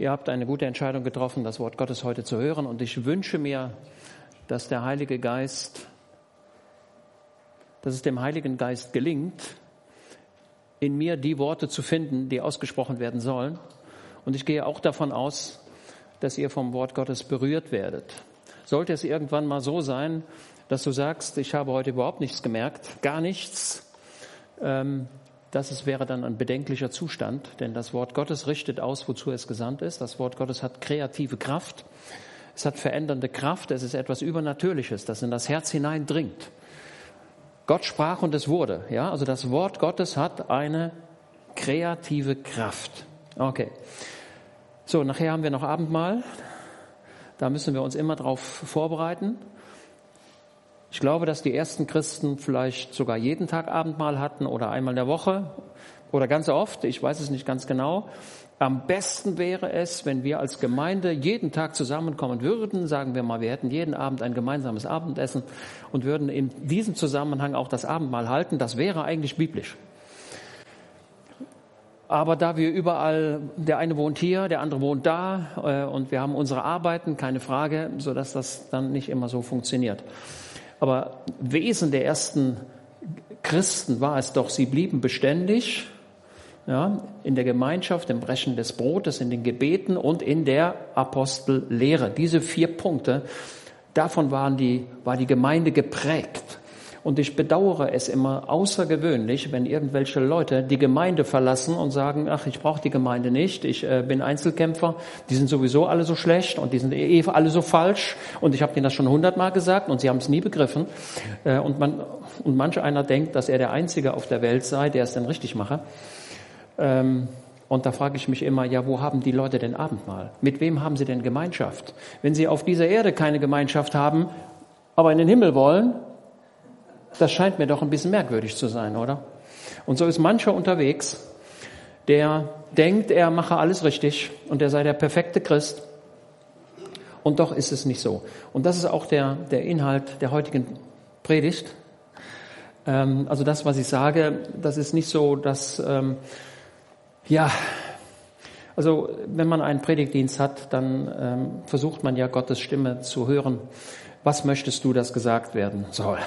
Ihr habt eine gute Entscheidung getroffen, das Wort Gottes heute zu hören. Und ich wünsche mir, dass der Heilige Geist, dass es dem Heiligen Geist gelingt, in mir die Worte zu finden, die ausgesprochen werden sollen. Und ich gehe auch davon aus, dass ihr vom Wort Gottes berührt werdet. Sollte es irgendwann mal so sein, dass du sagst, ich habe heute überhaupt nichts gemerkt, gar nichts, ähm, das ist, wäre dann ein bedenklicher Zustand, denn das Wort Gottes richtet aus, wozu es gesandt ist. Das Wort Gottes hat kreative Kraft, es hat verändernde Kraft, es ist etwas Übernatürliches, das in das Herz hineindringt. Gott sprach und es wurde. Ja, also das Wort Gottes hat eine kreative Kraft. Okay. So, nachher haben wir noch Abendmahl. Da müssen wir uns immer darauf vorbereiten. Ich glaube, dass die ersten Christen vielleicht sogar jeden Tag Abendmahl hatten oder einmal in der Woche oder ganz oft. Ich weiß es nicht ganz genau. Am besten wäre es, wenn wir als Gemeinde jeden Tag zusammenkommen würden. Sagen wir mal, wir hätten jeden Abend ein gemeinsames Abendessen und würden in diesem Zusammenhang auch das Abendmahl halten. Das wäre eigentlich biblisch. Aber da wir überall, der eine wohnt hier, der andere wohnt da äh, und wir haben unsere Arbeiten, keine Frage, so dass das dann nicht immer so funktioniert. Aber Wesen der ersten Christen war es doch, sie blieben beständig ja, in der Gemeinschaft, im Brechen des Brotes, in den Gebeten und in der Apostellehre. Diese vier Punkte, davon waren die, war die Gemeinde geprägt. Und ich bedauere es immer außergewöhnlich, wenn irgendwelche Leute die Gemeinde verlassen und sagen, ach, ich brauche die Gemeinde nicht, ich äh, bin Einzelkämpfer, die sind sowieso alle so schlecht und die sind eh alle so falsch und ich habe denen das schon hundertmal gesagt und sie haben es nie begriffen. Äh, und, man, und manch einer denkt, dass er der Einzige auf der Welt sei, der es denn richtig mache. Ähm, und da frage ich mich immer, ja, wo haben die Leute denn Abendmahl? Mit wem haben sie denn Gemeinschaft? Wenn sie auf dieser Erde keine Gemeinschaft haben, aber in den Himmel wollen, das scheint mir doch ein bisschen merkwürdig zu sein, oder? Und so ist mancher unterwegs, der denkt, er mache alles richtig und er sei der perfekte Christ. Und doch ist es nicht so. Und das ist auch der, der Inhalt der heutigen Predigt. Ähm, also das, was ich sage, das ist nicht so, dass, ähm, ja, also wenn man einen Predigtdienst hat, dann ähm, versucht man ja Gottes Stimme zu hören. Was möchtest du, dass gesagt werden soll?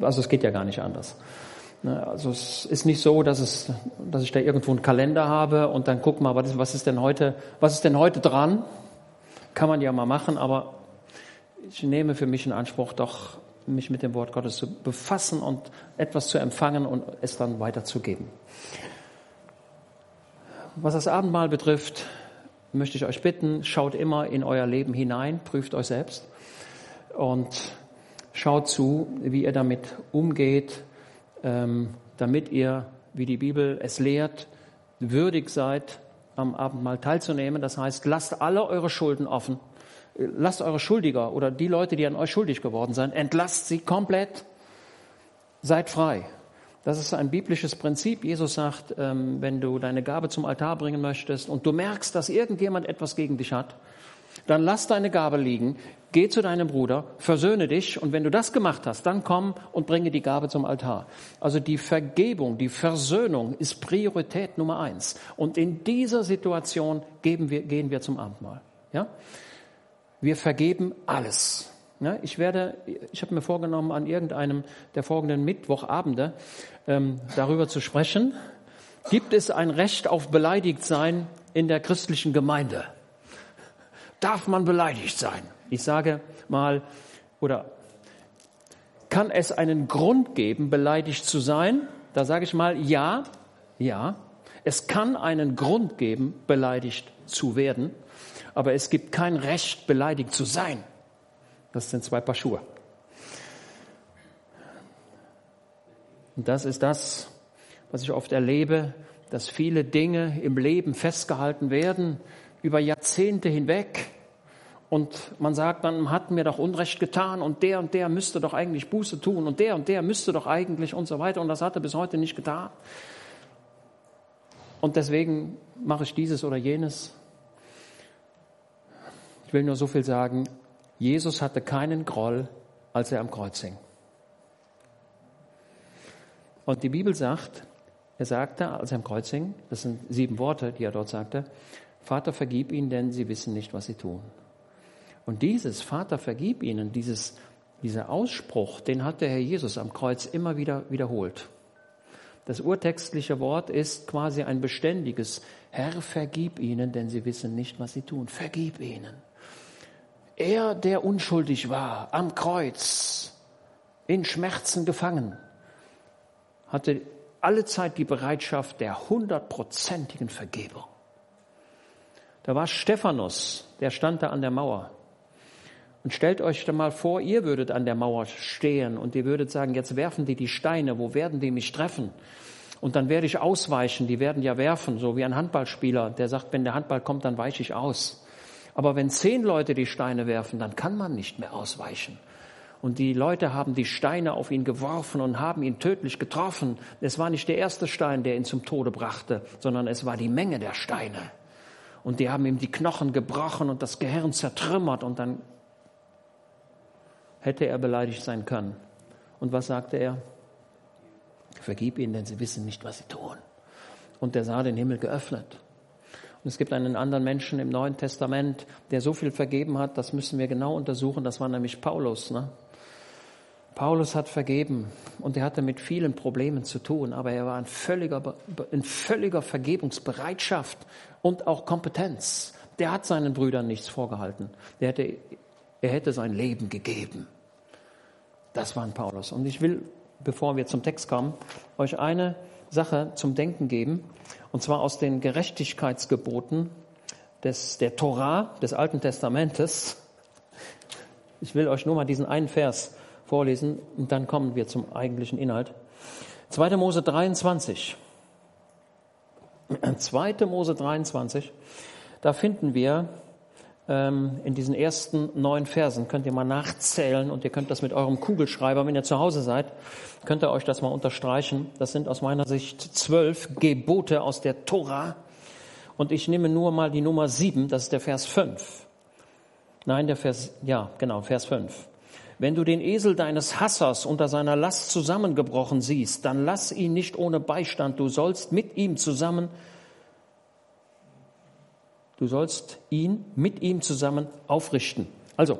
Also es geht ja gar nicht anders. Ne, also es ist nicht so, dass, es, dass ich da irgendwo einen Kalender habe und dann guck mal, was ist denn heute, was ist denn heute dran? Kann man ja mal machen, aber ich nehme für mich in Anspruch, doch mich mit dem Wort Gottes zu befassen und etwas zu empfangen und es dann weiterzugeben. Was das Abendmahl betrifft, möchte ich euch bitten, schaut immer in euer Leben hinein, prüft euch selbst und Schaut zu, wie ihr damit umgeht, ähm, damit ihr, wie die Bibel es lehrt, würdig seid, am Abendmahl teilzunehmen. Das heißt, lasst alle eure Schulden offen. Lasst eure Schuldiger oder die Leute, die an euch schuldig geworden sind, entlasst sie komplett. Seid frei. Das ist ein biblisches Prinzip. Jesus sagt, ähm, wenn du deine Gabe zum Altar bringen möchtest und du merkst, dass irgendjemand etwas gegen dich hat, dann lass deine Gabe liegen, geh zu deinem Bruder, versöhne dich und wenn du das gemacht hast, dann komm und bringe die Gabe zum Altar. Also die Vergebung, die Versöhnung ist Priorität Nummer eins. Und in dieser Situation geben wir, gehen wir zum Abendmahl. Ja? Wir vergeben alles. Ja, ich werde, ich habe mir vorgenommen, an irgendeinem der folgenden Mittwochabende ähm, darüber zu sprechen. Gibt es ein Recht auf Beleidigtsein in der christlichen Gemeinde? darf man beleidigt sein? Ich sage mal, oder kann es einen Grund geben, beleidigt zu sein? Da sage ich mal, ja, ja. Es kann einen Grund geben, beleidigt zu werden, aber es gibt kein Recht, beleidigt zu sein. Das sind zwei Paar Schuhe. Und das ist das, was ich oft erlebe, dass viele Dinge im Leben festgehalten werden, über Jahrzehnte hinweg, und man sagt, man hat mir doch Unrecht getan und der und der müsste doch eigentlich Buße tun und der und der müsste doch eigentlich und so weiter und das hat er bis heute nicht getan. Und deswegen mache ich dieses oder jenes. Ich will nur so viel sagen, Jesus hatte keinen Groll, als er am Kreuz hing. Und die Bibel sagt, er sagte, als er am Kreuz hing, das sind sieben Worte, die er dort sagte, Vater, vergib ihnen, denn sie wissen nicht, was sie tun. Und dieses Vater, vergib ihnen, dieses, dieser Ausspruch, den hat der Herr Jesus am Kreuz immer wieder wiederholt. Das urtextliche Wort ist quasi ein beständiges Herr, vergib ihnen, denn sie wissen nicht, was sie tun. Vergib ihnen. Er, der unschuldig war, am Kreuz, in Schmerzen gefangen, hatte alle Zeit die Bereitschaft der hundertprozentigen Vergebung. Da war Stephanus, der stand da an der Mauer. Und stellt euch mal vor, ihr würdet an der Mauer stehen und ihr würdet sagen, jetzt werfen die die Steine, wo werden die mich treffen? Und dann werde ich ausweichen, die werden ja werfen, so wie ein Handballspieler, der sagt, wenn der Handball kommt, dann weiche ich aus. Aber wenn zehn Leute die Steine werfen, dann kann man nicht mehr ausweichen. Und die Leute haben die Steine auf ihn geworfen und haben ihn tödlich getroffen. Es war nicht der erste Stein, der ihn zum Tode brachte, sondern es war die Menge der Steine. Und die haben ihm die Knochen gebrochen und das Gehirn zertrümmert und dann hätte er beleidigt sein können. Und was sagte er? Vergib ihnen, denn sie wissen nicht, was sie tun. Und der sah den Himmel geöffnet. Und es gibt einen anderen Menschen im Neuen Testament, der so viel vergeben hat, das müssen wir genau untersuchen. Das war nämlich Paulus. Ne? Paulus hat vergeben und er hatte mit vielen Problemen zu tun, aber er war in völliger, in völliger Vergebungsbereitschaft und auch Kompetenz. Der hat seinen Brüdern nichts vorgehalten. Der hätte, er hätte sein Leben gegeben. Das war ein Paulus. Und ich will, bevor wir zum Text kommen, euch eine Sache zum Denken geben, und zwar aus den Gerechtigkeitsgeboten des, der Torah, des Alten Testamentes. Ich will euch nur mal diesen einen Vers vorlesen und dann kommen wir zum eigentlichen Inhalt. 2. Mose 23. 2. Mose 23, da finden wir ähm, in diesen ersten neun Versen. Könnt ihr mal nachzählen und ihr könnt das mit eurem Kugelschreiber, wenn ihr zu Hause seid, könnt ihr euch das mal unterstreichen. Das sind aus meiner Sicht zwölf Gebote aus der Tora. Und ich nehme nur mal die Nummer sieben, das ist der Vers fünf. Nein, der Vers, ja, genau, Vers fünf. Wenn du den Esel deines Hassers unter seiner Last zusammengebrochen siehst, dann lass ihn nicht ohne Beistand. Du sollst mit ihm zusammen Du sollst ihn mit ihm zusammen aufrichten. Also,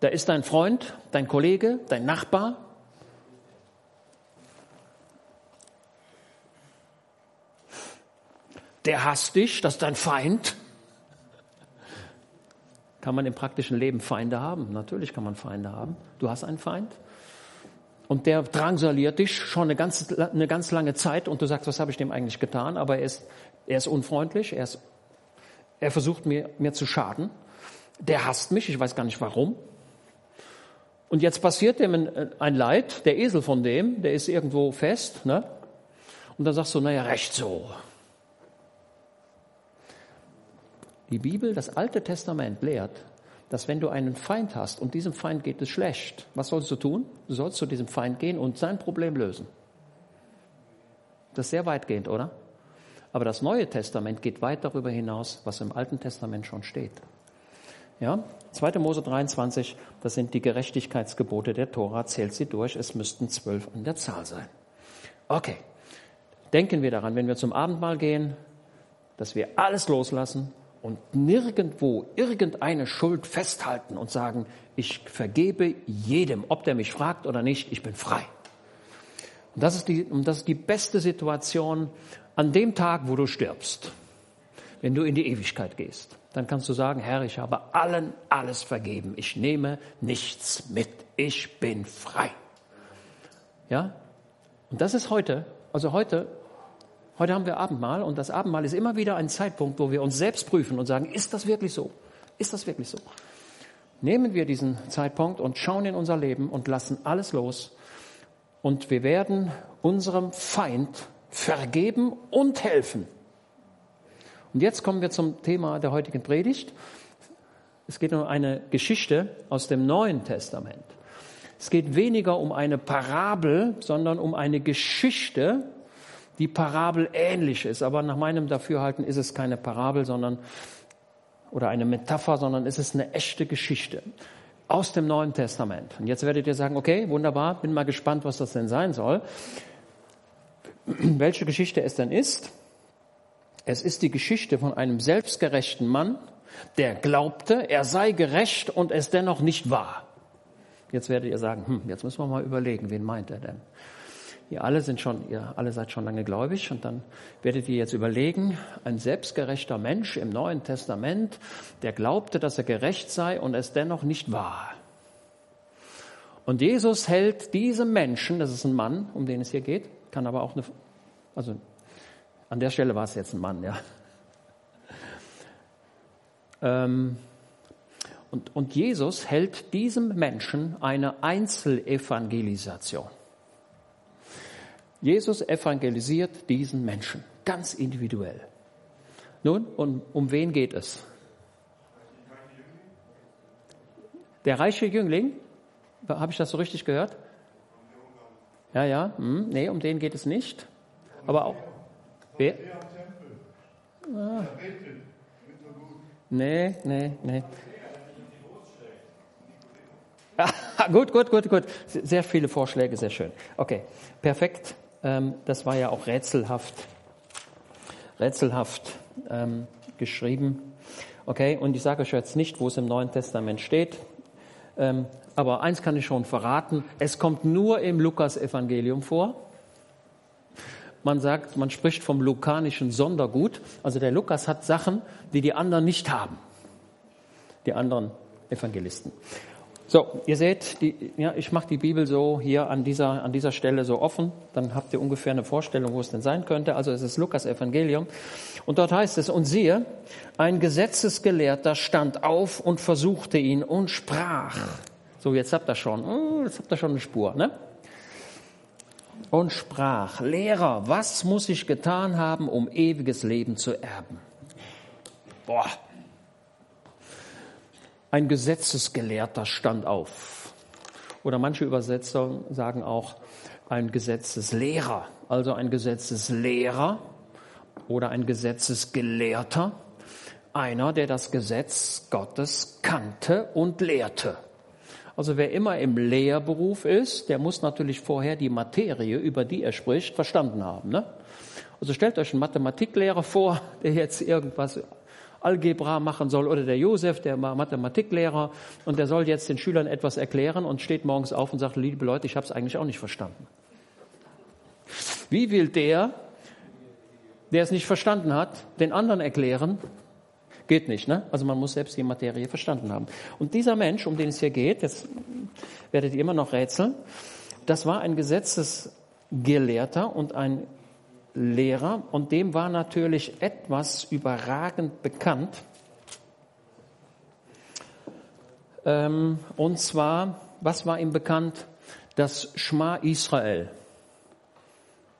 da ist dein Freund, dein Kollege, dein Nachbar. Der hasst dich, das ist dein Feind. Kann man im praktischen Leben Feinde haben? Natürlich kann man Feinde haben. Du hast einen Feind. Und der drangsaliert dich schon eine ganz, eine ganz lange Zeit und du sagst, was habe ich dem eigentlich getan? Aber er ist, er ist unfreundlich, er ist er versucht mir, mir zu schaden. Der hasst mich, ich weiß gar nicht warum. Und jetzt passiert dem ein Leid, der Esel von dem, der ist irgendwo fest, ne? Und dann sagst du, naja, recht so. Die Bibel, das Alte Testament lehrt, dass wenn du einen Feind hast und diesem Feind geht es schlecht, was sollst du tun? Du sollst zu diesem Feind gehen und sein Problem lösen. Das ist sehr weitgehend, oder? Aber das Neue Testament geht weit darüber hinaus, was im Alten Testament schon steht. Ja, 2. Mose 23, das sind die Gerechtigkeitsgebote der Tora, zählt sie durch, es müssten zwölf an der Zahl sein. Okay, denken wir daran, wenn wir zum Abendmahl gehen, dass wir alles loslassen und nirgendwo irgendeine Schuld festhalten und sagen, ich vergebe jedem, ob der mich fragt oder nicht, ich bin frei. Und das ist die, und das ist die beste Situation, an dem Tag, wo du stirbst, wenn du in die Ewigkeit gehst, dann kannst du sagen, Herr, ich habe allen alles vergeben. Ich nehme nichts mit. Ich bin frei. Ja? Und das ist heute, also heute, heute haben wir Abendmahl und das Abendmahl ist immer wieder ein Zeitpunkt, wo wir uns selbst prüfen und sagen, ist das wirklich so? Ist das wirklich so? Nehmen wir diesen Zeitpunkt und schauen in unser Leben und lassen alles los und wir werden unserem Feind vergeben und helfen. Und jetzt kommen wir zum Thema der heutigen Predigt. Es geht um eine Geschichte aus dem Neuen Testament. Es geht weniger um eine Parabel, sondern um eine Geschichte, die Parabel ähnlich ist. Aber nach meinem Dafürhalten ist es keine Parabel, sondern oder eine Metapher, sondern es ist eine echte Geschichte aus dem Neuen Testament. Und jetzt werdet ihr sagen, okay, wunderbar, bin mal gespannt, was das denn sein soll welche Geschichte es denn ist. Es ist die Geschichte von einem selbstgerechten Mann, der glaubte, er sei gerecht und es dennoch nicht war. Jetzt werdet ihr sagen, hm, jetzt müssen wir mal überlegen, wen meint er denn? Ihr alle sind schon, ihr alle seid schon lange gläubig und dann werdet ihr jetzt überlegen, ein selbstgerechter Mensch im Neuen Testament, der glaubte, dass er gerecht sei und es dennoch nicht war. Und Jesus hält diesem Menschen, das ist ein Mann, um den es hier geht, kann aber auch eine, also an der Stelle war es jetzt ein Mann, ja. Ähm, und, und Jesus hält diesem Menschen eine Einzelevangelisation. Jesus evangelisiert diesen Menschen ganz individuell. Nun, und um wen geht es? Der reiche Jüngling, habe ich das so richtig gehört? Ja, ja, hm, nee, um den geht es nicht. Aber auch. Wer? Ah. Nee, nee, nee. gut, gut, gut, gut. Sehr viele Vorschläge, sehr schön. Okay, perfekt. Ähm, das war ja auch rätselhaft, rätselhaft ähm, geschrieben. Okay, und ich sage euch jetzt nicht, wo es im Neuen Testament steht. Ähm, aber eins kann ich schon verraten: Es kommt nur im Lukas-Evangelium vor. Man sagt, man spricht vom lukanischen Sondergut. Also der Lukas hat Sachen, die die anderen nicht haben. Die anderen Evangelisten. So, ihr seht, die, ja, ich mache die Bibel so hier an dieser, an dieser Stelle so offen. Dann habt ihr ungefähr eine Vorstellung, wo es denn sein könnte. Also es ist Lukas Evangelium. Und dort heißt es, und siehe, ein Gesetzesgelehrter stand auf und versuchte ihn und sprach. So, jetzt habt ihr schon, hm, jetzt habt ihr schon eine Spur, ne? Und sprach, Lehrer, was muss ich getan haben, um ewiges Leben zu erben? Boah, ein Gesetzesgelehrter stand auf. Oder manche Übersetzer sagen auch ein Gesetzeslehrer, also ein Gesetzeslehrer oder ein Gesetzesgelehrter, einer, der das Gesetz Gottes kannte und lehrte. Also wer immer im Lehrberuf ist, der muss natürlich vorher die Materie, über die er spricht, verstanden haben. Ne? Also stellt euch einen Mathematiklehrer vor, der jetzt irgendwas Algebra machen soll oder der Josef, der Mathematiklehrer, und der soll jetzt den Schülern etwas erklären und steht morgens auf und sagt, liebe Leute, ich habe es eigentlich auch nicht verstanden. Wie will der, der es nicht verstanden hat, den anderen erklären? Geht nicht, ne? Also man muss selbst die Materie verstanden haben. Und dieser Mensch, um den es hier geht, jetzt werdet ihr immer noch rätseln, das war ein Gesetzesgelehrter und ein Lehrer und dem war natürlich etwas überragend bekannt. Ähm, und zwar, was war ihm bekannt? Das Schma Israel.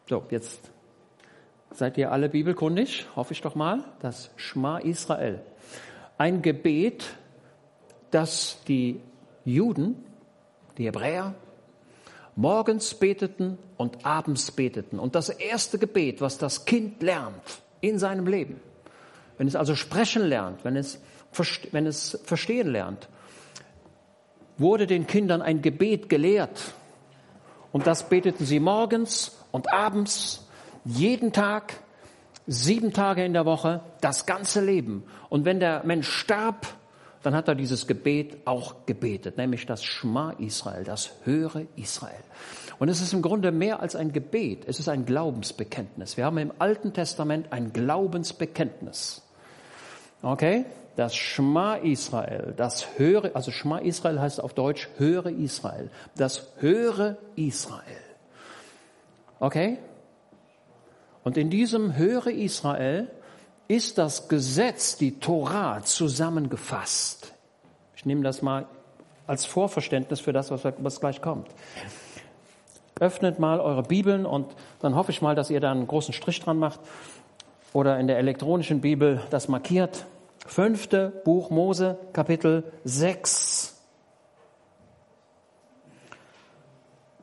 So, jetzt seid ihr alle bibelkundig, hoffe ich doch mal. Das Schma Israel. Ein Gebet, das die Juden, die Hebräer, morgens beteten und abends beteten. Und das erste Gebet, was das Kind lernt in seinem Leben, wenn es also sprechen lernt, wenn es, wenn es verstehen lernt, wurde den Kindern ein Gebet gelehrt. Und das beteten sie morgens und abends, jeden Tag, sieben Tage in der Woche, das ganze Leben. Und wenn der Mensch starb, dann hat er dieses Gebet auch gebetet, nämlich das Schma Israel, das höre Israel. Und es ist im Grunde mehr als ein Gebet, es ist ein Glaubensbekenntnis. Wir haben im Alten Testament ein Glaubensbekenntnis. Okay? Das Schma Israel, das höre, also Schma Israel heißt auf Deutsch höre Israel. Das höre Israel. Okay? Und in diesem höre Israel ist das Gesetz, die Torah, zusammengefasst. Ich nehme das mal als Vorverständnis für das, was, was gleich kommt. Öffnet mal eure Bibeln und dann hoffe ich mal, dass ihr da einen großen Strich dran macht oder in der elektronischen Bibel das markiert. Fünfte Buch Mose, Kapitel 6.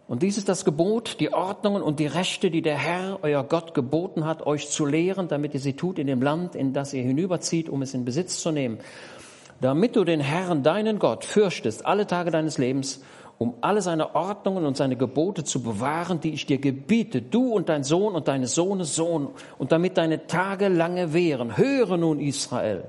Und dies ist das Gebot, die Ordnungen und die Rechte, die der Herr, euer Gott, geboten hat, euch zu lehren, damit ihr sie tut in dem Land, in das ihr hinüberzieht, um es in Besitz zu nehmen. Damit du den Herrn, deinen Gott, fürchtest alle Tage deines Lebens um alle seine Ordnungen und seine Gebote zu bewahren, die ich dir gebiete, du und dein Sohn und deines Sohnes Sohn, und damit deine Tage lange währen. Höre nun, Israel,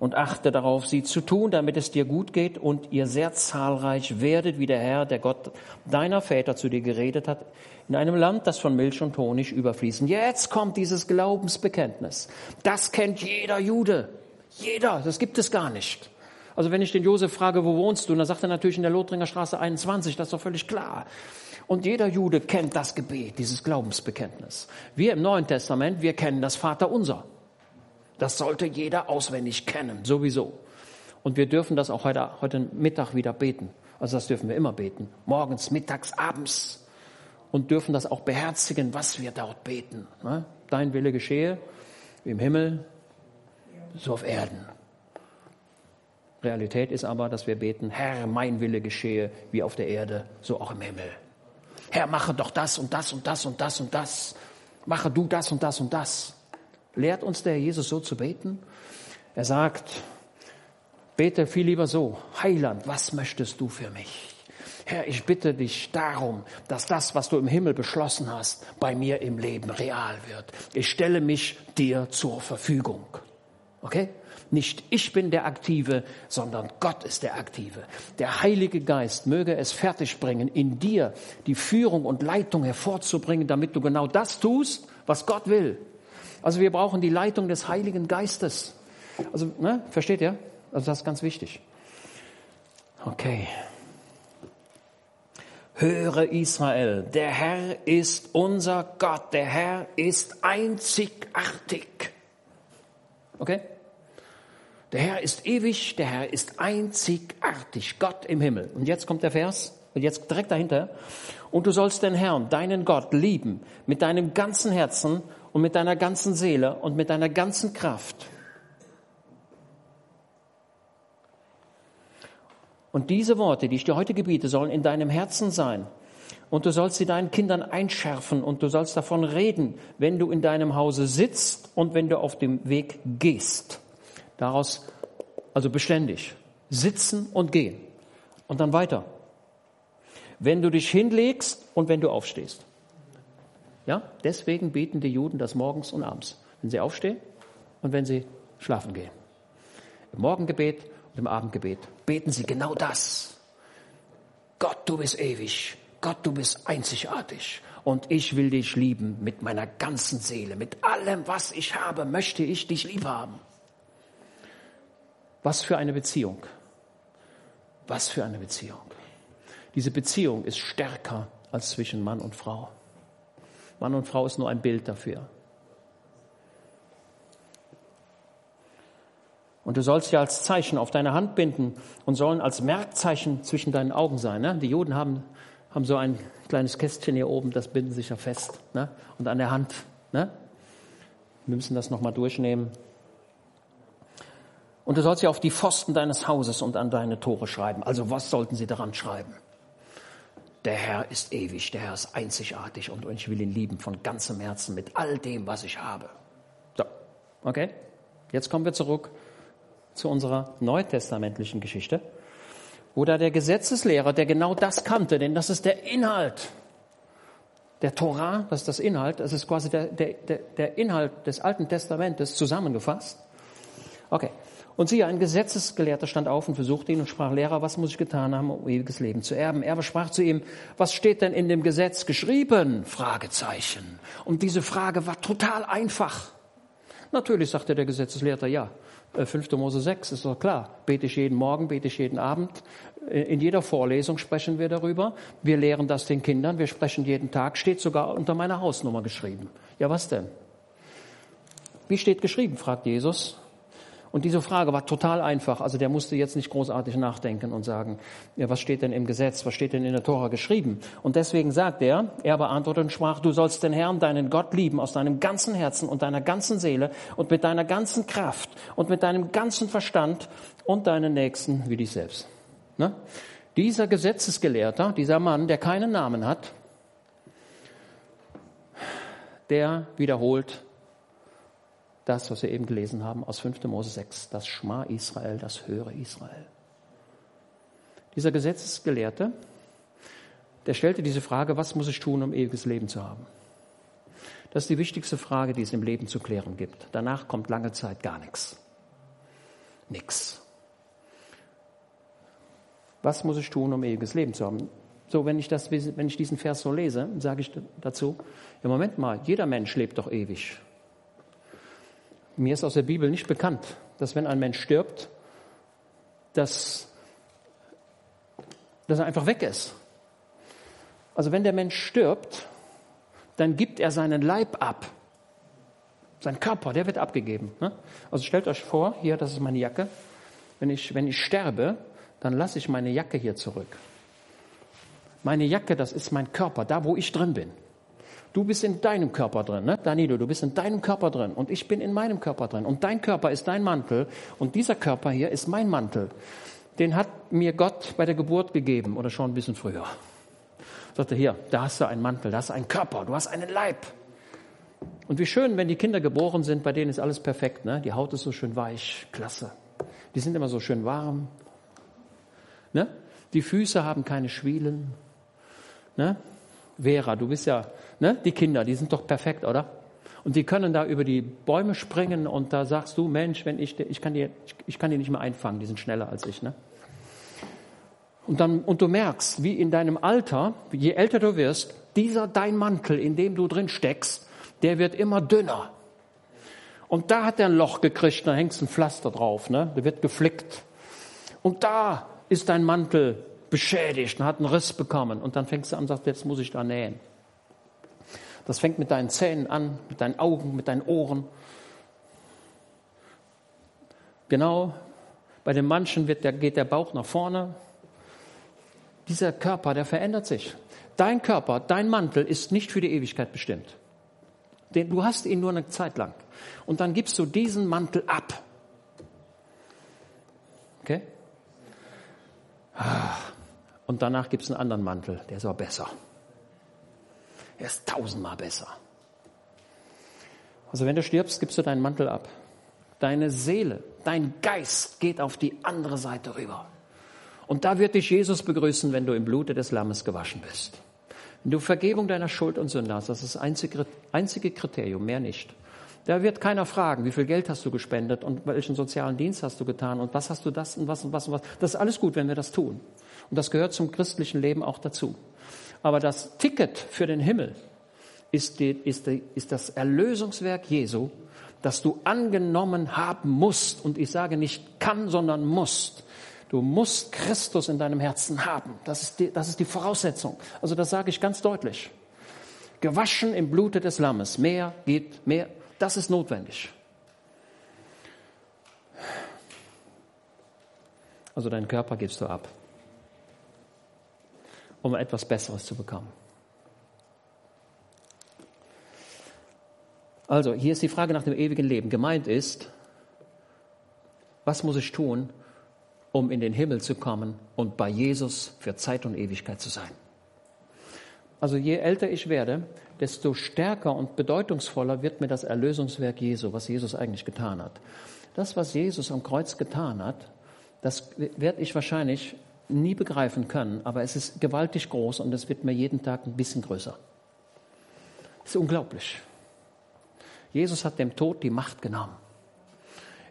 und achte darauf, sie zu tun, damit es dir gut geht und ihr sehr zahlreich werdet, wie der Herr, der Gott deiner Väter zu dir geredet hat, in einem Land, das von Milch und Honig überfließen. Jetzt kommt dieses Glaubensbekenntnis. Das kennt jeder Jude. Jeder. Das gibt es gar nicht. Also wenn ich den Josef frage, wo wohnst du? Und dann sagt er natürlich in der Lothringer Straße 21. Das ist doch völlig klar. Und jeder Jude kennt das Gebet, dieses Glaubensbekenntnis. Wir im Neuen Testament, wir kennen das Vaterunser. Das sollte jeder auswendig kennen, sowieso. Und wir dürfen das auch heute, heute Mittag wieder beten. Also das dürfen wir immer beten. Morgens, mittags, abends. Und dürfen das auch beherzigen, was wir dort beten. Ne? Dein Wille geschehe, wie im Himmel, so auf Erden. Realität ist aber, dass wir beten, Herr, mein Wille geschehe, wie auf der Erde, so auch im Himmel. Herr, mache doch das und das und das und das und das. Mache du das und das und das. Lehrt uns der Jesus so zu beten? Er sagt, bete viel lieber so, Heiland, was möchtest du für mich? Herr, ich bitte dich darum, dass das, was du im Himmel beschlossen hast, bei mir im Leben real wird. Ich stelle mich dir zur Verfügung. Okay? Nicht ich bin der Aktive, sondern Gott ist der Aktive. Der Heilige Geist möge es fertigbringen, in dir die Führung und Leitung hervorzubringen, damit du genau das tust, was Gott will. Also wir brauchen die Leitung des Heiligen Geistes. Also, ne, versteht ihr? Also das ist ganz wichtig. Okay. Höre Israel, der Herr ist unser Gott, der Herr ist einzigartig. Okay? Der Herr ist ewig, der Herr ist einzigartig, Gott im Himmel. Und jetzt kommt der Vers, und jetzt direkt dahinter. Und du sollst den Herrn, deinen Gott, lieben mit deinem ganzen Herzen und mit deiner ganzen Seele und mit deiner ganzen Kraft. Und diese Worte, die ich dir heute gebiete, sollen in deinem Herzen sein. Und du sollst sie deinen Kindern einschärfen und du sollst davon reden, wenn du in deinem Hause sitzt und wenn du auf dem Weg gehst. Daraus, also beständig, sitzen und gehen. Und dann weiter. Wenn du dich hinlegst und wenn du aufstehst. Ja, deswegen beten die Juden das morgens und abends, wenn sie aufstehen und wenn sie schlafen gehen. Im Morgengebet und im Abendgebet beten sie genau das. Gott, du bist ewig. Gott, du bist einzigartig. Und ich will dich lieben mit meiner ganzen Seele. Mit allem, was ich habe, möchte ich dich lieb haben. Was für eine Beziehung. Was für eine Beziehung. Diese Beziehung ist stärker als zwischen Mann und Frau. Mann und Frau ist nur ein Bild dafür. Und du sollst ja als Zeichen auf deine Hand binden und sollen als Merkzeichen zwischen deinen Augen sein. Ne? Die Juden haben, haben so ein kleines Kästchen hier oben, das binden sich ja fest. Ne? Und an der Hand. Ne? Wir müssen das nochmal durchnehmen. Und du sollst ja auf die Pfosten deines Hauses und an deine Tore schreiben. Also was sollten sie daran schreiben? Der Herr ist ewig, der Herr ist einzigartig und ich will ihn lieben von ganzem Herzen mit all dem, was ich habe. So, okay? Jetzt kommen wir zurück zu unserer neutestamentlichen Geschichte, wo da der Gesetzeslehrer, der genau das kannte, denn das ist der Inhalt der Torah, das ist das Inhalt, das ist quasi der, der, der Inhalt des Alten Testamentes zusammengefasst. Okay, und siehe, ein Gesetzesgelehrter stand auf und versuchte ihn und sprach, Lehrer, was muss ich getan haben, um ewiges Leben zu erben? Er sprach zu ihm, was steht denn in dem Gesetz geschrieben? Fragezeichen. Und diese Frage war total einfach. Natürlich sagte der Gesetzeslehrter, ja. 5. Äh, Mose 6 ist doch klar. Bete ich jeden Morgen, bete ich jeden Abend. Äh, in jeder Vorlesung sprechen wir darüber. Wir lehren das den Kindern. Wir sprechen jeden Tag. Steht sogar unter meiner Hausnummer geschrieben. Ja, was denn? Wie steht geschrieben? fragt Jesus. Und diese Frage war total einfach. Also der musste jetzt nicht großartig nachdenken und sagen, ja, was steht denn im Gesetz, was steht denn in der Tora geschrieben? Und deswegen sagt er, er beantwortet und sprach, du sollst den Herrn, deinen Gott lieben aus deinem ganzen Herzen und deiner ganzen Seele und mit deiner ganzen Kraft und mit deinem ganzen Verstand und deinen Nächsten wie dich selbst. Ne? Dieser Gesetzesgelehrter, dieser Mann, der keinen Namen hat, der wiederholt das, was wir eben gelesen haben aus 5. Mose 6, das Schma Israel, das höre Israel. Dieser Gesetzesgelehrte der stellte diese Frage, was muss ich tun, um ewiges Leben zu haben? Das ist die wichtigste Frage, die es im Leben zu klären gibt. Danach kommt lange Zeit gar nichts. Nix. Was muss ich tun, um ewiges Leben zu haben? So, wenn ich, das, wenn ich diesen Vers so lese, sage ich dazu, ja, Moment mal, jeder Mensch lebt doch ewig. Mir ist aus der Bibel nicht bekannt, dass wenn ein Mensch stirbt, dass, dass er einfach weg ist. Also wenn der Mensch stirbt, dann gibt er seinen Leib ab. Sein Körper, der wird abgegeben. Ne? Also stellt euch vor, hier, das ist meine Jacke. Wenn ich, wenn ich sterbe, dann lasse ich meine Jacke hier zurück. Meine Jacke, das ist mein Körper, da wo ich drin bin. Du bist in deinem Körper drin, ne? Danilo, du bist in deinem Körper drin und ich bin in meinem Körper drin. Und dein Körper ist dein Mantel und dieser Körper hier ist mein Mantel. Den hat mir Gott bei der Geburt gegeben oder schon ein bisschen früher. Sagte, hier, da hast du einen Mantel, da hast du einen Körper, du hast einen Leib. Und wie schön, wenn die Kinder geboren sind, bei denen ist alles perfekt. Ne? Die Haut ist so schön weich, klasse. Die sind immer so schön warm. Ne? Die Füße haben keine Schwielen. Ne? Vera, du bist ja, ne? die Kinder, die sind doch perfekt, oder? Und die können da über die Bäume springen und da sagst du, Mensch, wenn ich, ich kann die, ich kann die nicht mehr einfangen, die sind schneller als ich, ne? Und dann, und du merkst, wie in deinem Alter, je älter du wirst, dieser dein Mantel, in dem du drin steckst, der wird immer dünner. Und da hat er ein Loch gekriegt, da hängst ein Pflaster drauf, ne? Der wird geflickt. Und da ist dein Mantel beschädigt und hat einen Riss bekommen. Und dann fängst du an und sagst, jetzt muss ich da nähen. Das fängt mit deinen Zähnen an, mit deinen Augen, mit deinen Ohren. Genau, bei den manchen wird der, geht der Bauch nach vorne. Dieser Körper, der verändert sich. Dein Körper, dein Mantel ist nicht für die Ewigkeit bestimmt. Du hast ihn nur eine Zeit lang. Und dann gibst du diesen Mantel ab. Okay? Und danach gibt es einen anderen Mantel, der ist aber besser. Er ist tausendmal besser. Also wenn du stirbst, gibst du deinen Mantel ab. Deine Seele, dein Geist geht auf die andere Seite rüber. Und da wird dich Jesus begrüßen, wenn du im Blute des Lammes gewaschen bist. Wenn du Vergebung deiner Schuld und Sünde hast, das ist das einzige, Kriterium, mehr nicht. Da wird keiner fragen, wie viel Geld hast du gespendet und welchen sozialen Dienst hast du getan und was hast du das und was und was und was. Das ist alles gut, wenn wir das tun. Und das gehört zum christlichen Leben auch dazu. Aber das Ticket für den Himmel ist, die, ist, die, ist das Erlösungswerk Jesu, das du angenommen haben musst. Und ich sage nicht kann, sondern musst. Du musst Christus in deinem Herzen haben. Das ist die, das ist die Voraussetzung. Also das sage ich ganz deutlich. Gewaschen im Blute des Lammes. Mehr geht, mehr, das ist notwendig. Also deinen Körper gibst du ab, um etwas Besseres zu bekommen. Also, hier ist die Frage nach dem ewigen Leben. Gemeint ist, was muss ich tun, um in den Himmel zu kommen und bei Jesus für Zeit und Ewigkeit zu sein? Also je älter ich werde, desto stärker und bedeutungsvoller wird mir das Erlösungswerk Jesu, was Jesus eigentlich getan hat. Das, was Jesus am Kreuz getan hat, das werde ich wahrscheinlich nie begreifen können, aber es ist gewaltig groß und es wird mir jeden Tag ein bisschen größer. Es ist unglaublich. Jesus hat dem Tod die Macht genommen.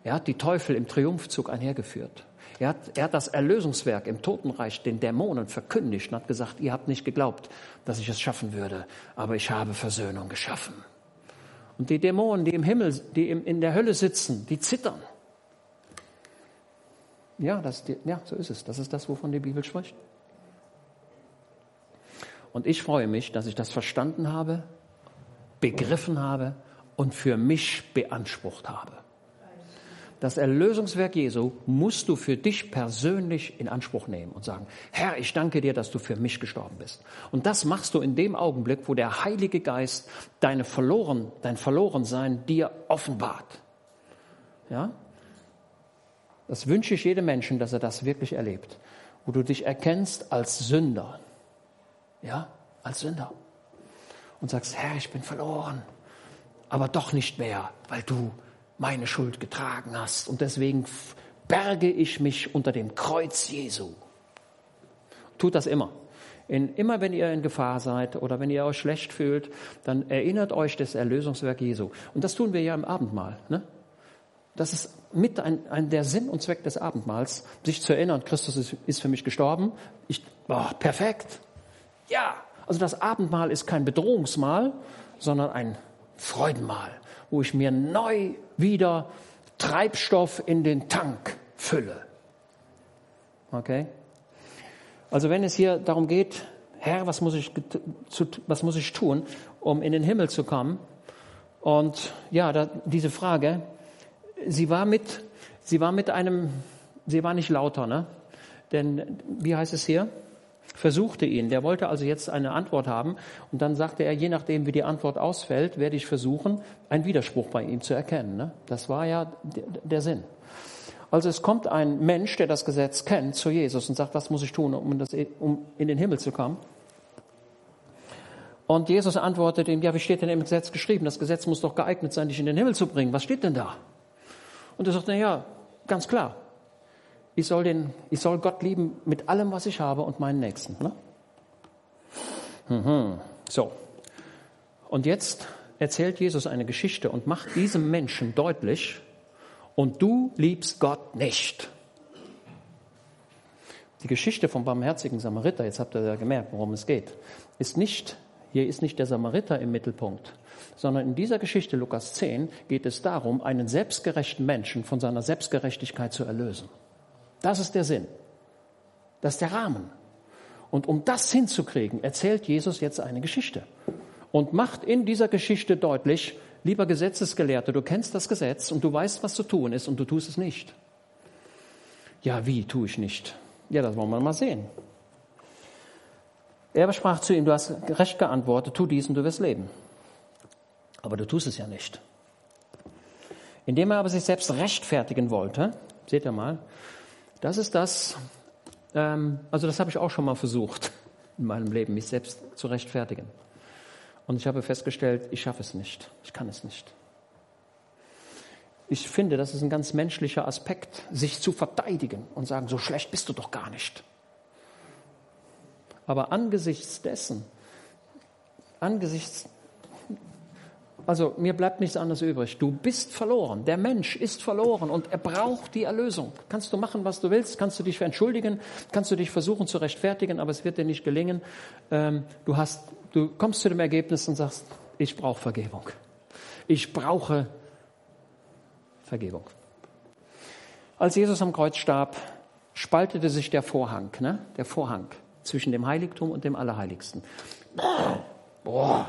Er hat die Teufel im Triumphzug einhergeführt. Er hat, er hat das Erlösungswerk im Totenreich den Dämonen verkündigt und hat gesagt, ihr habt nicht geglaubt, dass ich es schaffen würde, aber ich habe Versöhnung geschaffen. Und die Dämonen, die im Himmel, die in der Hölle sitzen, die zittern. Ja, das, ja, so ist es. Das ist das, wovon die Bibel spricht. Und ich freue mich, dass ich das verstanden habe, begriffen habe und für mich beansprucht habe das Erlösungswerk Jesu musst du für dich persönlich in Anspruch nehmen und sagen, Herr, ich danke dir, dass du für mich gestorben bist. Und das machst du in dem Augenblick, wo der Heilige Geist deine verloren, dein Verlorensein dir offenbart. Ja? Das wünsche ich jedem Menschen, dass er das wirklich erlebt. Wo du dich erkennst als Sünder. Ja? Als Sünder. Und sagst, Herr, ich bin verloren. Aber doch nicht mehr, weil du meine Schuld getragen hast. Und deswegen berge ich mich unter dem Kreuz Jesu. Tut das immer. In, immer wenn ihr in Gefahr seid oder wenn ihr euch schlecht fühlt, dann erinnert euch das Erlösungswerk Jesu. Und das tun wir ja im Abendmahl. Ne? Das ist mit ein, ein, der Sinn und Zweck des Abendmahls, sich zu erinnern, Christus ist, ist für mich gestorben. Ich, oh, perfekt. Ja, also das Abendmahl ist kein Bedrohungsmahl, sondern ein Freudenmahl, wo ich mir neu wieder Treibstoff in den Tank fülle. Okay? Also wenn es hier darum geht, Herr, was muss ich, was muss ich tun, um in den Himmel zu kommen? Und ja, da, diese Frage, sie war mit, sie war mit einem, sie war nicht lauter, ne? Denn, wie heißt es hier? Versuchte ihn. Der wollte also jetzt eine Antwort haben. Und dann sagte er, je nachdem, wie die Antwort ausfällt, werde ich versuchen, einen Widerspruch bei ihm zu erkennen. Ne? Das war ja der, Sinn. Also es kommt ein Mensch, der das Gesetz kennt, zu Jesus und sagt, was muss ich tun, um, das, um in den Himmel zu kommen? Und Jesus antwortet ihm, ja, wie steht denn im Gesetz geschrieben? Das Gesetz muss doch geeignet sein, dich in den Himmel zu bringen. Was steht denn da? Und er sagt, na ja, ganz klar. Ich soll, den, ich soll Gott lieben mit allem, was ich habe und meinen Nächsten. Ne? Mhm. So. Und jetzt erzählt Jesus eine Geschichte und macht diesem Menschen deutlich, und du liebst Gott nicht. Die Geschichte vom barmherzigen Samariter, jetzt habt ihr ja gemerkt, worum es geht, ist nicht, hier ist nicht der Samariter im Mittelpunkt, sondern in dieser Geschichte Lukas 10 geht es darum, einen selbstgerechten Menschen von seiner Selbstgerechtigkeit zu erlösen. Das ist der Sinn. Das ist der Rahmen. Und um das hinzukriegen, erzählt Jesus jetzt eine Geschichte und macht in dieser Geschichte deutlich, lieber Gesetzesgelehrter, du kennst das Gesetz und du weißt, was zu tun ist und du tust es nicht. Ja, wie tue ich nicht? Ja, das wollen wir mal sehen. Er sprach zu ihm, du hast recht geantwortet, tu dies und du wirst leben. Aber du tust es ja nicht. Indem er aber sich selbst rechtfertigen wollte, seht ihr mal, das ist das, ähm, also das habe ich auch schon mal versucht in meinem Leben, mich selbst zu rechtfertigen. Und ich habe festgestellt, ich schaffe es nicht. Ich kann es nicht. Ich finde, das ist ein ganz menschlicher Aspekt, sich zu verteidigen und sagen, so schlecht bist du doch gar nicht. Aber angesichts dessen, angesichts also mir bleibt nichts anderes übrig. Du bist verloren. Der Mensch ist verloren und er braucht die Erlösung. Kannst du machen, was du willst, kannst du dich entschuldigen, kannst du dich versuchen zu rechtfertigen, aber es wird dir nicht gelingen. Ähm, du, hast, du kommst zu dem Ergebnis und sagst, ich brauche Vergebung. Ich brauche Vergebung. Als Jesus am Kreuz starb, spaltete sich der Vorhang, ne? der Vorhang zwischen dem Heiligtum und dem Allerheiligsten. Boah,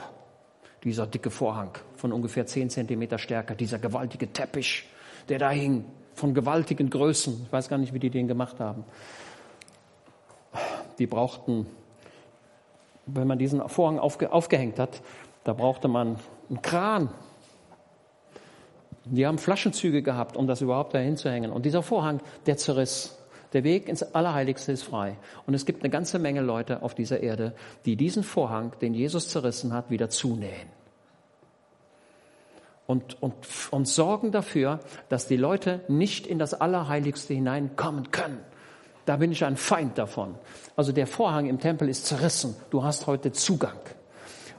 dieser dicke Vorhang von ungefähr zehn Zentimeter Stärke, dieser gewaltige Teppich, der da hing, von gewaltigen Größen. Ich weiß gar nicht, wie die den gemacht haben. Die brauchten, wenn man diesen Vorhang aufge, aufgehängt hat, da brauchte man einen Kran. Die haben Flaschenzüge gehabt, um das überhaupt dahin zu hängen. Und dieser Vorhang, der zerriss. Der Weg ins Allerheiligste ist frei. Und es gibt eine ganze Menge Leute auf dieser Erde, die diesen Vorhang, den Jesus zerrissen hat, wieder zunähen. Und, und, und sorgen dafür, dass die Leute nicht in das Allerheiligste hineinkommen können. Da bin ich ein Feind davon. Also der Vorhang im Tempel ist zerrissen. Du hast heute Zugang.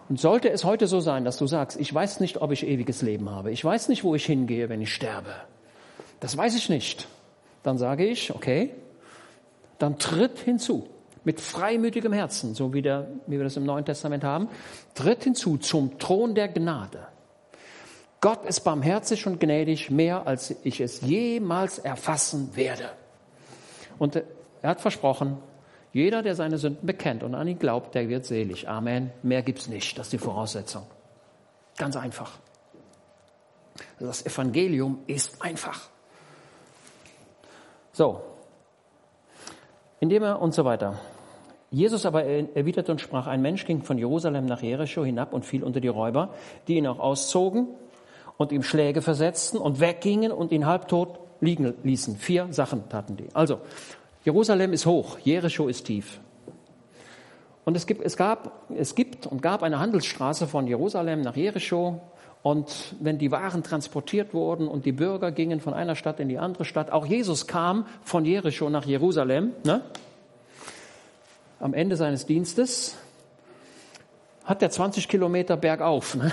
Und sollte es heute so sein, dass du sagst, ich weiß nicht, ob ich ewiges Leben habe. Ich weiß nicht, wo ich hingehe, wenn ich sterbe. Das weiß ich nicht dann sage ich, okay, dann tritt hinzu mit freimütigem Herzen, so wie, der, wie wir das im Neuen Testament haben, tritt hinzu zum Thron der Gnade. Gott ist barmherzig und gnädig, mehr als ich es jemals erfassen werde. Und er hat versprochen, jeder, der seine Sünden bekennt und an ihn glaubt, der wird selig. Amen. Mehr gibt's nicht. Das ist die Voraussetzung. Ganz einfach. Das Evangelium ist einfach. So. Indem er und so weiter. Jesus aber erwiderte und sprach, ein Mensch ging von Jerusalem nach Jericho hinab und fiel unter die Räuber, die ihn auch auszogen und ihm Schläge versetzten und weggingen und ihn halbtot liegen ließen. Vier Sachen taten die. Also, Jerusalem ist hoch, Jericho ist tief. Und es gibt, es gab, es gibt und gab eine Handelsstraße von Jerusalem nach Jericho und wenn die Waren transportiert wurden und die Bürger gingen von einer Stadt in die andere Stadt, auch Jesus kam von Jericho nach Jerusalem, ne? am Ende seines Dienstes hat er 20 Kilometer bergauf. Ne?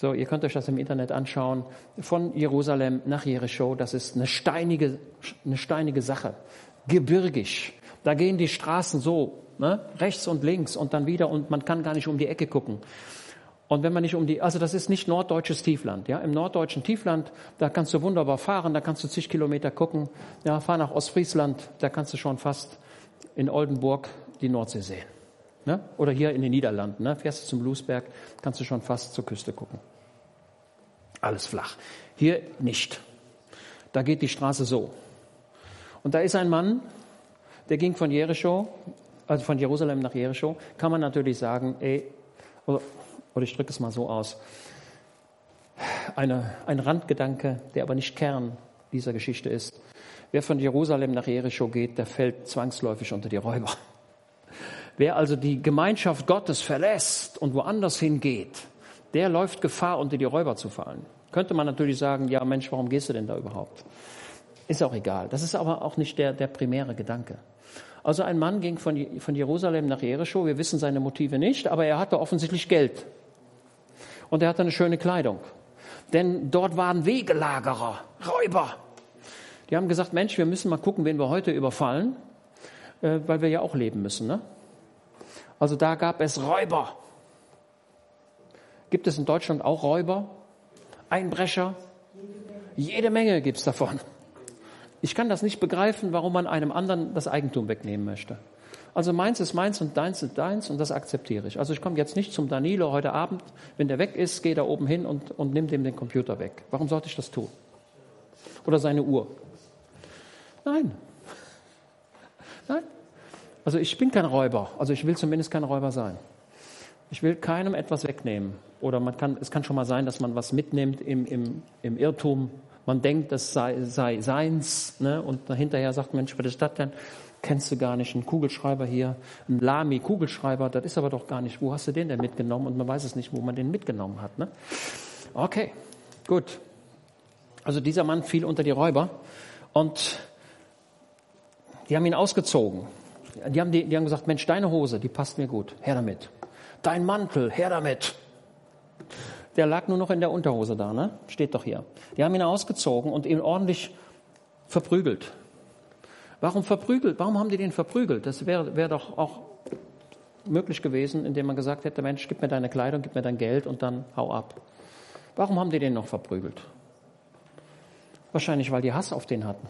So, ihr könnt euch das im Internet anschauen. Von Jerusalem nach Jericho, das ist eine steinige, eine steinige Sache. Gebirgig. Da gehen die Straßen so, ne? rechts und links und dann wieder und man kann gar nicht um die Ecke gucken. Und wenn man nicht um die, also das ist nicht norddeutsches Tiefland, ja. Im norddeutschen Tiefland, da kannst du wunderbar fahren, da kannst du zig Kilometer gucken. Ja, fahr nach Ostfriesland, da kannst du schon fast in Oldenburg die Nordsee sehen. Ne? Oder hier in den Niederlanden, ne? fährst du zum Bluesberg, kannst du schon fast zur Küste gucken. Alles flach. Hier nicht. Da geht die Straße so. Und da ist ein Mann, der ging von Jericho, also von Jerusalem nach Jericho, kann man natürlich sagen, ey, oder, oder ich drücke es mal so aus, eine, ein Randgedanke, der aber nicht Kern dieser Geschichte ist. Wer von Jerusalem nach Jericho geht, der fällt zwangsläufig unter die Räuber. Wer also die Gemeinschaft Gottes verlässt und woanders hingeht, der läuft Gefahr, unter die Räuber zu fallen. Könnte man natürlich sagen, ja Mensch, warum gehst du denn da überhaupt? Ist auch egal. Das ist aber auch nicht der, der primäre Gedanke. Also ein Mann ging von, von Jerusalem nach Jericho. Wir wissen seine Motive nicht, aber er hatte offensichtlich Geld. Und er hatte eine schöne Kleidung. Denn dort waren Wegelagerer, Räuber. Die haben gesagt, Mensch, wir müssen mal gucken, wen wir heute überfallen, äh, weil wir ja auch leben müssen. Ne? Also da gab es Räuber. Gibt es in Deutschland auch Räuber? Einbrecher? Jede Menge gibt es davon. Ich kann das nicht begreifen, warum man einem anderen das Eigentum wegnehmen möchte. Also meins ist meins und deins ist deins und das akzeptiere ich. Also ich komme jetzt nicht zum Danilo heute Abend, wenn der weg ist, gehe da oben hin und, und nimm dem den Computer weg. Warum sollte ich das tun? Oder seine Uhr? Nein. Nein. Also ich bin kein Räuber. Also ich will zumindest kein Räuber sein. Ich will keinem etwas wegnehmen. Oder man kann, es kann schon mal sein, dass man was mitnimmt im, im, im Irrtum. Man denkt, das sei, sei seins. Ne? Und hinterher sagt, Mensch, was ist das denn? Kennst du gar nicht. Ein Kugelschreiber hier, ein Lamy-Kugelschreiber, das ist aber doch gar nicht. Wo hast du den denn mitgenommen? Und man weiß es nicht, wo man den mitgenommen hat. Ne? Okay, gut. Also dieser Mann fiel unter die Räuber und die haben ihn ausgezogen. Die haben, die, die haben gesagt, Mensch, deine Hose, die passt mir gut, her damit. Dein Mantel, her damit. Der lag nur noch in der Unterhose da, ne? Steht doch hier. Die haben ihn ausgezogen und ihn ordentlich verprügelt. Warum verprügelt? Warum haben die den verprügelt? Das wäre wär doch auch möglich gewesen, indem man gesagt hätte, Mensch, gib mir deine Kleidung, gib mir dein Geld und dann hau ab. Warum haben die den noch verprügelt? Wahrscheinlich, weil die Hass auf den hatten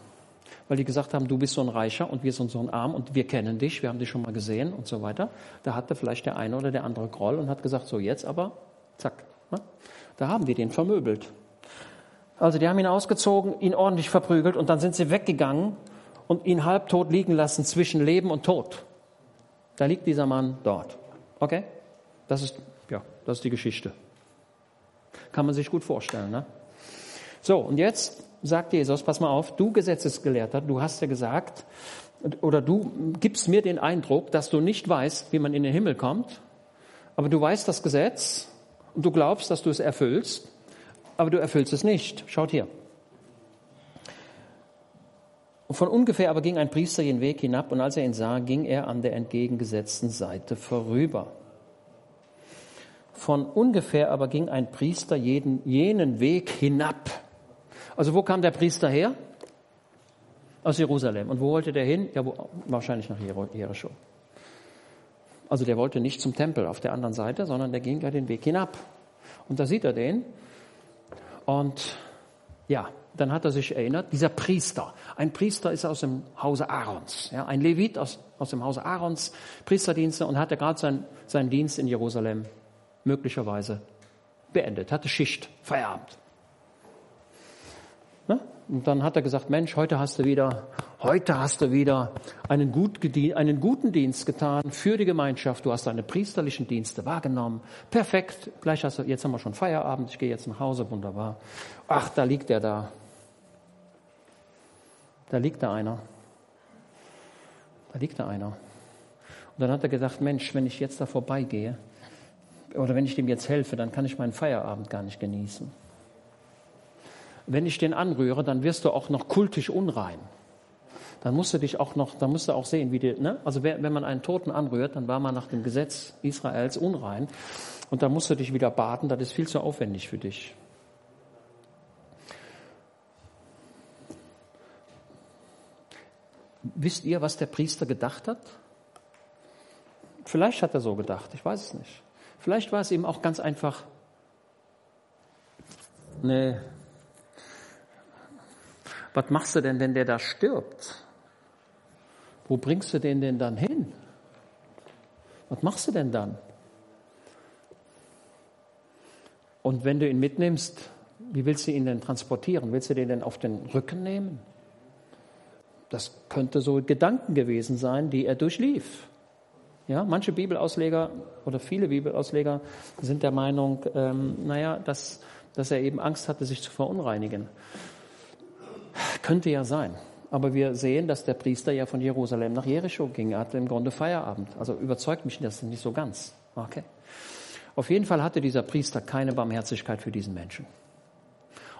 weil die gesagt haben, du bist so ein Reicher und wir sind so ein Arm und wir kennen dich, wir haben dich schon mal gesehen und so weiter. Da hatte vielleicht der eine oder der andere Groll und hat gesagt, so jetzt aber, zack. Ne? Da haben die den vermöbelt. Also die haben ihn ausgezogen, ihn ordentlich verprügelt und dann sind sie weggegangen und ihn halbtot liegen lassen zwischen Leben und Tod. Da liegt dieser Mann dort. Okay? Das ist, ja, das ist die Geschichte. Kann man sich gut vorstellen, ne? So, und jetzt sagt Jesus, pass mal auf, du Gesetzesgelehrter, du hast ja gesagt, oder du gibst mir den Eindruck, dass du nicht weißt, wie man in den Himmel kommt, aber du weißt das Gesetz und du glaubst, dass du es erfüllst, aber du erfüllst es nicht. Schaut hier. Und von ungefähr aber ging ein Priester den Weg hinab und als er ihn sah, ging er an der entgegengesetzten Seite vorüber. Von ungefähr aber ging ein Priester jeden, jenen Weg hinab also wo kam der Priester her? Aus Jerusalem. Und wo wollte der hin? Ja, wo, wahrscheinlich nach Jericho. Also der wollte nicht zum Tempel auf der anderen Seite, sondern der ging ja den Weg hinab. Und da sieht er den. Und ja, dann hat er sich erinnert, dieser Priester. Ein Priester ist aus dem Hause Aarons. Ja, ein Levit aus, aus dem Hause Aarons, Priesterdienste und hatte gerade sein, seinen Dienst in Jerusalem möglicherweise beendet, hatte Schicht, Feierabend. Ne? Und dann hat er gesagt, Mensch, heute hast du wieder, heute hast du wieder einen, gut, einen guten Dienst getan für die Gemeinschaft. Du hast deine priesterlichen Dienste wahrgenommen. Perfekt. Gleich hast du, jetzt haben wir schon Feierabend. Ich gehe jetzt nach Hause. Wunderbar. Ach, da liegt er da. Da liegt da einer. Da liegt da einer. Und dann hat er gedacht, Mensch, wenn ich jetzt da vorbeigehe, oder wenn ich dem jetzt helfe, dann kann ich meinen Feierabend gar nicht genießen wenn ich den anrühre, dann wirst du auch noch kultisch unrein. dann musst du dich auch noch, dann musst du auch sehen, wie die, ne? Also wenn man einen Toten anrührt, dann war man nach dem Gesetz Israels unrein. Und dann musst du dich wieder baden, das ist viel zu aufwendig für dich. Wisst ihr, was der Priester gedacht hat? Vielleicht hat er so gedacht, ich weiß es nicht. Vielleicht war es ihm auch ganz einfach, nee, was machst du denn, wenn der da stirbt? Wo bringst du den denn dann hin? Was machst du denn dann? Und wenn du ihn mitnimmst, wie willst du ihn denn transportieren? Willst du den denn auf den Rücken nehmen? Das könnte so Gedanken gewesen sein, die er durchlief. Ja, manche Bibelausleger oder viele Bibelausleger sind der Meinung, ähm, naja, dass, dass er eben Angst hatte, sich zu verunreinigen. Könnte ja sein. Aber wir sehen, dass der Priester ja von Jerusalem nach Jericho ging. Er hatte im Grunde Feierabend. Also überzeugt mich das nicht so ganz. Okay. Auf jeden Fall hatte dieser Priester keine Barmherzigkeit für diesen Menschen.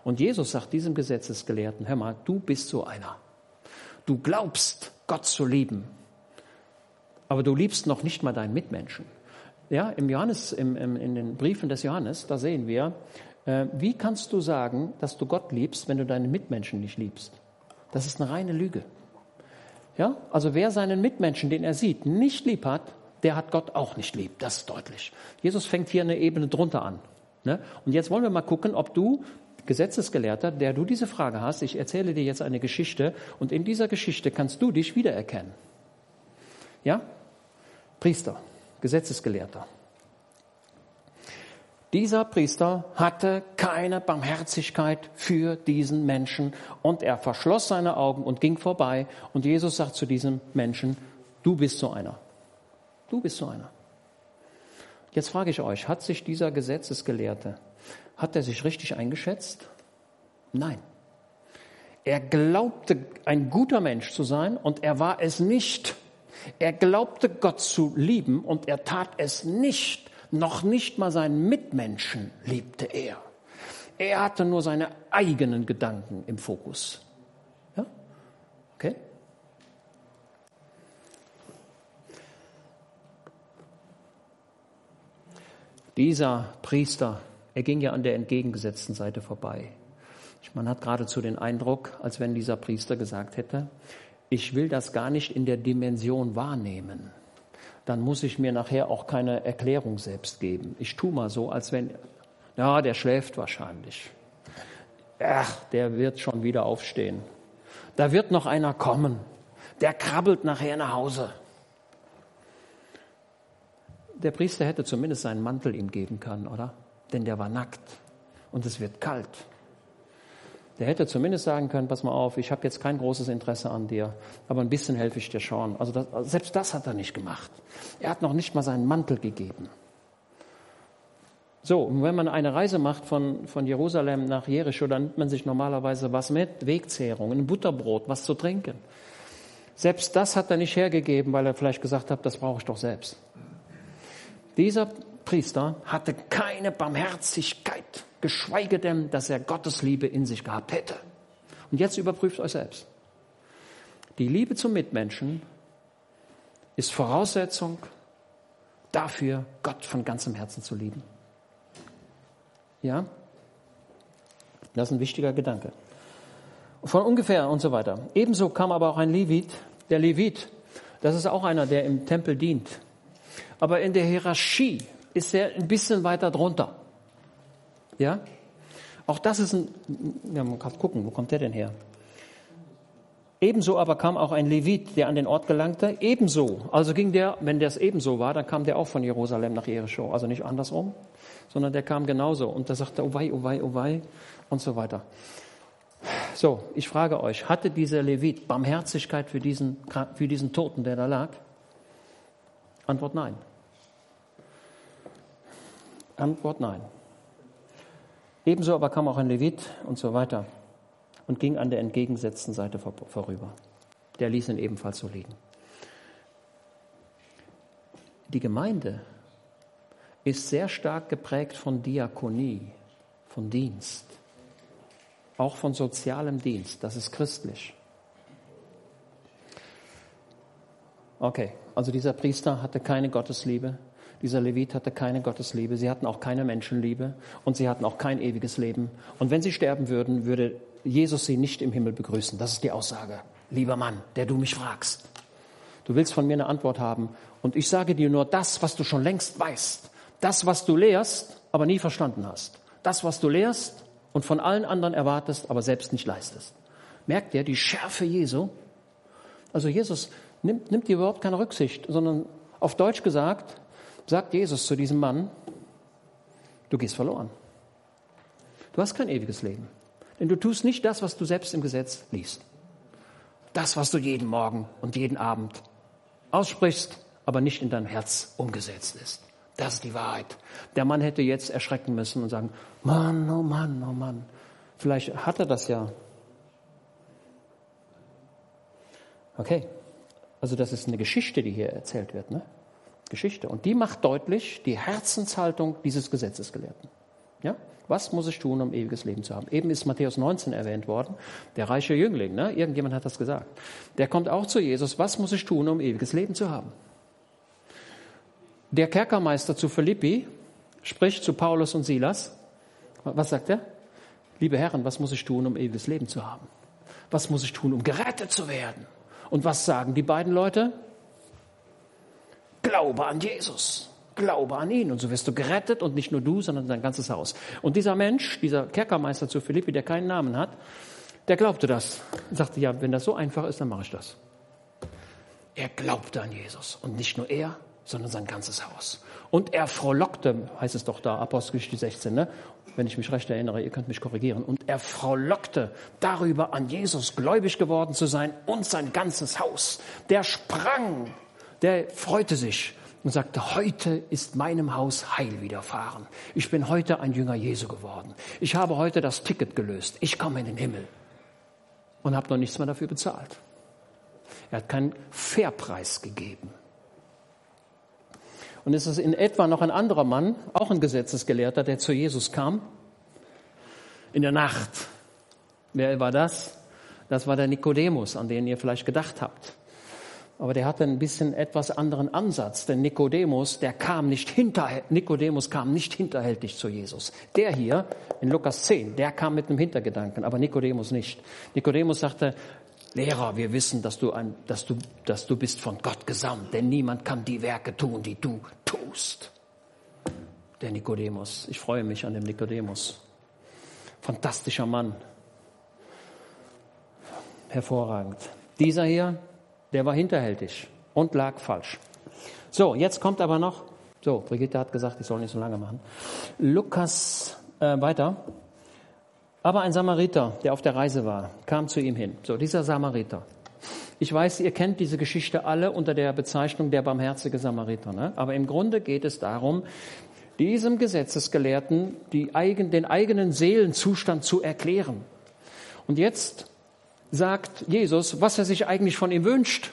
Und Jesus sagt diesem Gesetzesgelehrten, hör mal, du bist so einer. Du glaubst, Gott zu lieben, aber du liebst noch nicht mal deinen Mitmenschen. Ja, im Johannes, im, im, in den Briefen des Johannes, da sehen wir, wie kannst du sagen, dass du Gott liebst, wenn du deinen Mitmenschen nicht liebst? Das ist eine reine Lüge. Ja, also wer seinen Mitmenschen, den er sieht, nicht lieb hat, der hat Gott auch nicht lieb. Das ist deutlich. Jesus fängt hier eine Ebene drunter an. Ne? Und jetzt wollen wir mal gucken, ob du Gesetzesgelehrter, der du diese Frage hast, ich erzähle dir jetzt eine Geschichte und in dieser Geschichte kannst du dich wiedererkennen. Ja? Priester, Gesetzesgelehrter. Dieser Priester hatte keine Barmherzigkeit für diesen Menschen und er verschloss seine Augen und ging vorbei und Jesus sagt zu diesem Menschen, du bist so einer. Du bist so einer. Jetzt frage ich euch, hat sich dieser Gesetzesgelehrte, hat er sich richtig eingeschätzt? Nein. Er glaubte, ein guter Mensch zu sein und er war es nicht. Er glaubte Gott zu lieben und er tat es nicht. Noch nicht mal seinen Mitmenschen liebte er. Er hatte nur seine eigenen Gedanken im Fokus. Ja? Okay? Dieser Priester, er ging ja an der entgegengesetzten Seite vorbei. Man hat geradezu den Eindruck, als wenn dieser Priester gesagt hätte, ich will das gar nicht in der Dimension wahrnehmen. Dann muss ich mir nachher auch keine Erklärung selbst geben. Ich tue mal so, als wenn, ja, der schläft wahrscheinlich. Ach, der wird schon wieder aufstehen. Da wird noch einer kommen. Der krabbelt nachher nach Hause. Der Priester hätte zumindest seinen Mantel ihm geben können, oder? Denn der war nackt und es wird kalt. Der hätte zumindest sagen können, pass mal auf, ich habe jetzt kein großes Interesse an dir, aber ein bisschen helfe ich dir schon. Also das, selbst das hat er nicht gemacht. Er hat noch nicht mal seinen Mantel gegeben. So, und wenn man eine Reise macht von, von Jerusalem nach Jericho, dann nimmt man sich normalerweise was mit, Wegzehrung, ein Butterbrot, was zu trinken. Selbst das hat er nicht hergegeben, weil er vielleicht gesagt hat, das brauche ich doch selbst. Dieser Priester hatte keine Barmherzigkeit geschweige denn, dass er Gottes Liebe in sich gehabt hätte. Und jetzt überprüft euch selbst. Die Liebe zum Mitmenschen ist Voraussetzung dafür, Gott von ganzem Herzen zu lieben. Ja? Das ist ein wichtiger Gedanke. Von ungefähr und so weiter. Ebenso kam aber auch ein Levit. Der Levit, das ist auch einer, der im Tempel dient. Aber in der Hierarchie ist er ein bisschen weiter drunter. Ja? Auch das ist ein, ja, man kann gucken, wo kommt der denn her? Ebenso aber kam auch ein Levit, der an den Ort gelangte. Ebenso. Also ging der, wenn das ebenso war, dann kam der auch von Jerusalem nach Jericho. Also nicht andersrum, sondern der kam genauso. Und da sagte, oh wei, oh wei, oh wei und so weiter. So, ich frage euch, hatte dieser Levit Barmherzigkeit für diesen, für diesen Toten, der da lag? Antwort nein. Antwort nein. Ebenso aber kam auch ein Levit und so weiter und ging an der entgegengesetzten Seite vorüber. Der ließ ihn ebenfalls so liegen. Die Gemeinde ist sehr stark geprägt von Diakonie, von Dienst, auch von sozialem Dienst. Das ist christlich. Okay, also dieser Priester hatte keine Gottesliebe, dieser Levit hatte keine Gottesliebe, sie hatten auch keine Menschenliebe und sie hatten auch kein ewiges Leben. Und wenn sie sterben würden, würde Jesus sie nicht im Himmel begrüßen. Das ist die Aussage. Lieber Mann, der du mich fragst. Du willst von mir eine Antwort haben und ich sage dir nur das, was du schon längst weißt. Das, was du lehrst, aber nie verstanden hast. Das, was du lehrst und von allen anderen erwartest, aber selbst nicht leistest. Merkt ihr die Schärfe Jesu? Also Jesus nimmt, nimmt hier überhaupt keine Rücksicht, sondern auf Deutsch gesagt, sagt Jesus zu diesem Mann, du gehst verloren. Du hast kein ewiges Leben. Denn du tust nicht das, was du selbst im Gesetz liest. Das, was du jeden Morgen und jeden Abend aussprichst, aber nicht in dein Herz umgesetzt ist. Das ist die Wahrheit. Der Mann hätte jetzt erschrecken müssen und sagen, Mann, oh Mann, oh Mann. Vielleicht hat er das ja. Okay. Also das ist eine Geschichte, die hier erzählt wird. Ne? Geschichte. Und die macht deutlich die Herzenshaltung dieses Gesetzesgelehrten. Ja? Was muss ich tun, um ewiges Leben zu haben? Eben ist Matthäus 19 erwähnt worden, der reiche Jüngling. Ne? Irgendjemand hat das gesagt. Der kommt auch zu Jesus. Was muss ich tun, um ewiges Leben zu haben? Der Kerkermeister zu Philippi spricht zu Paulus und Silas. Was sagt er? Liebe Herren, was muss ich tun, um ewiges Leben zu haben? Was muss ich tun, um gerettet zu werden? Und was sagen die beiden Leute? Glaube an Jesus. Glaube an ihn. Und so wirst du gerettet und nicht nur du, sondern dein ganzes Haus. Und dieser Mensch, dieser Kerkermeister zu Philippi, der keinen Namen hat, der glaubte das. Und sagte, ja, wenn das so einfach ist, dann mache ich das. Er glaubte an Jesus. Und nicht nur er, sondern sein ganzes Haus. Und er frohlockte, heißt es doch da, Apostelgeschichte 16, ne? wenn ich mich recht erinnere, ihr könnt mich korrigieren. Und er frohlockte darüber, an Jesus gläubig geworden zu sein und sein ganzes Haus. Der sprang, der freute sich und sagte, heute ist meinem Haus Heil widerfahren. Ich bin heute ein Jünger Jesu geworden. Ich habe heute das Ticket gelöst. Ich komme in den Himmel. Und habe noch nichts mehr dafür bezahlt. Er hat keinen Fairpreis gegeben. Und es ist in etwa noch ein anderer Mann, auch ein Gesetzesgelehrter, der zu Jesus kam. In der Nacht. Wer war das? Das war der Nikodemus, an den ihr vielleicht gedacht habt. Aber der hatte ein bisschen etwas anderen Ansatz, denn Nikodemus, der kam nicht hinter, Nikodemus kam nicht hinterhältig zu Jesus. Der hier in Lukas 10, der kam mit einem Hintergedanken, aber Nikodemus nicht. Nikodemus sagte, Lehrer, wir wissen, dass du, ein, dass, du, dass du bist von Gott gesandt, denn niemand kann die Werke tun, die du tust. Der Nikodemus. Ich freue mich an dem Nikodemus. Fantastischer Mann. Hervorragend. Dieser hier, der war hinterhältig und lag falsch. So, jetzt kommt aber noch, so, Brigitte hat gesagt, ich soll nicht so lange machen. Lukas, äh, weiter. Aber ein Samariter, der auf der Reise war, kam zu ihm hin. So, dieser Samariter. Ich weiß, ihr kennt diese Geschichte alle unter der Bezeichnung der barmherzige Samariter. Ne? Aber im Grunde geht es darum, diesem Gesetzesgelehrten die eigen, den eigenen Seelenzustand zu erklären. Und jetzt sagt Jesus, was er sich eigentlich von ihm wünscht.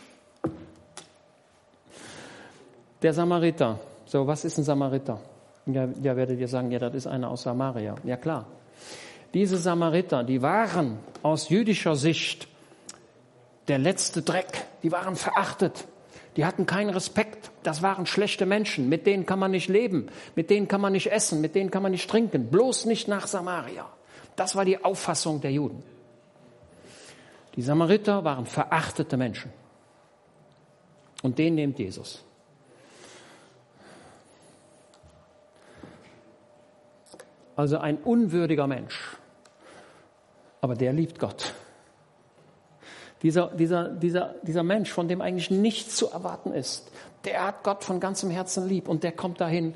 Der Samariter. So, was ist ein Samariter? Ja, ja werdet ihr sagen, ja, das ist einer aus Samaria. Ja, klar. Diese Samariter, die waren aus jüdischer Sicht der letzte Dreck. Die waren verachtet. Die hatten keinen Respekt. Das waren schlechte Menschen. Mit denen kann man nicht leben. Mit denen kann man nicht essen. Mit denen kann man nicht trinken. Bloß nicht nach Samaria. Das war die Auffassung der Juden. Die Samariter waren verachtete Menschen. Und den nimmt Jesus. Also ein unwürdiger Mensch aber der liebt Gott. Dieser, dieser, dieser, dieser Mensch, von dem eigentlich nichts zu erwarten ist, der hat Gott von ganzem Herzen lieb und der kommt dahin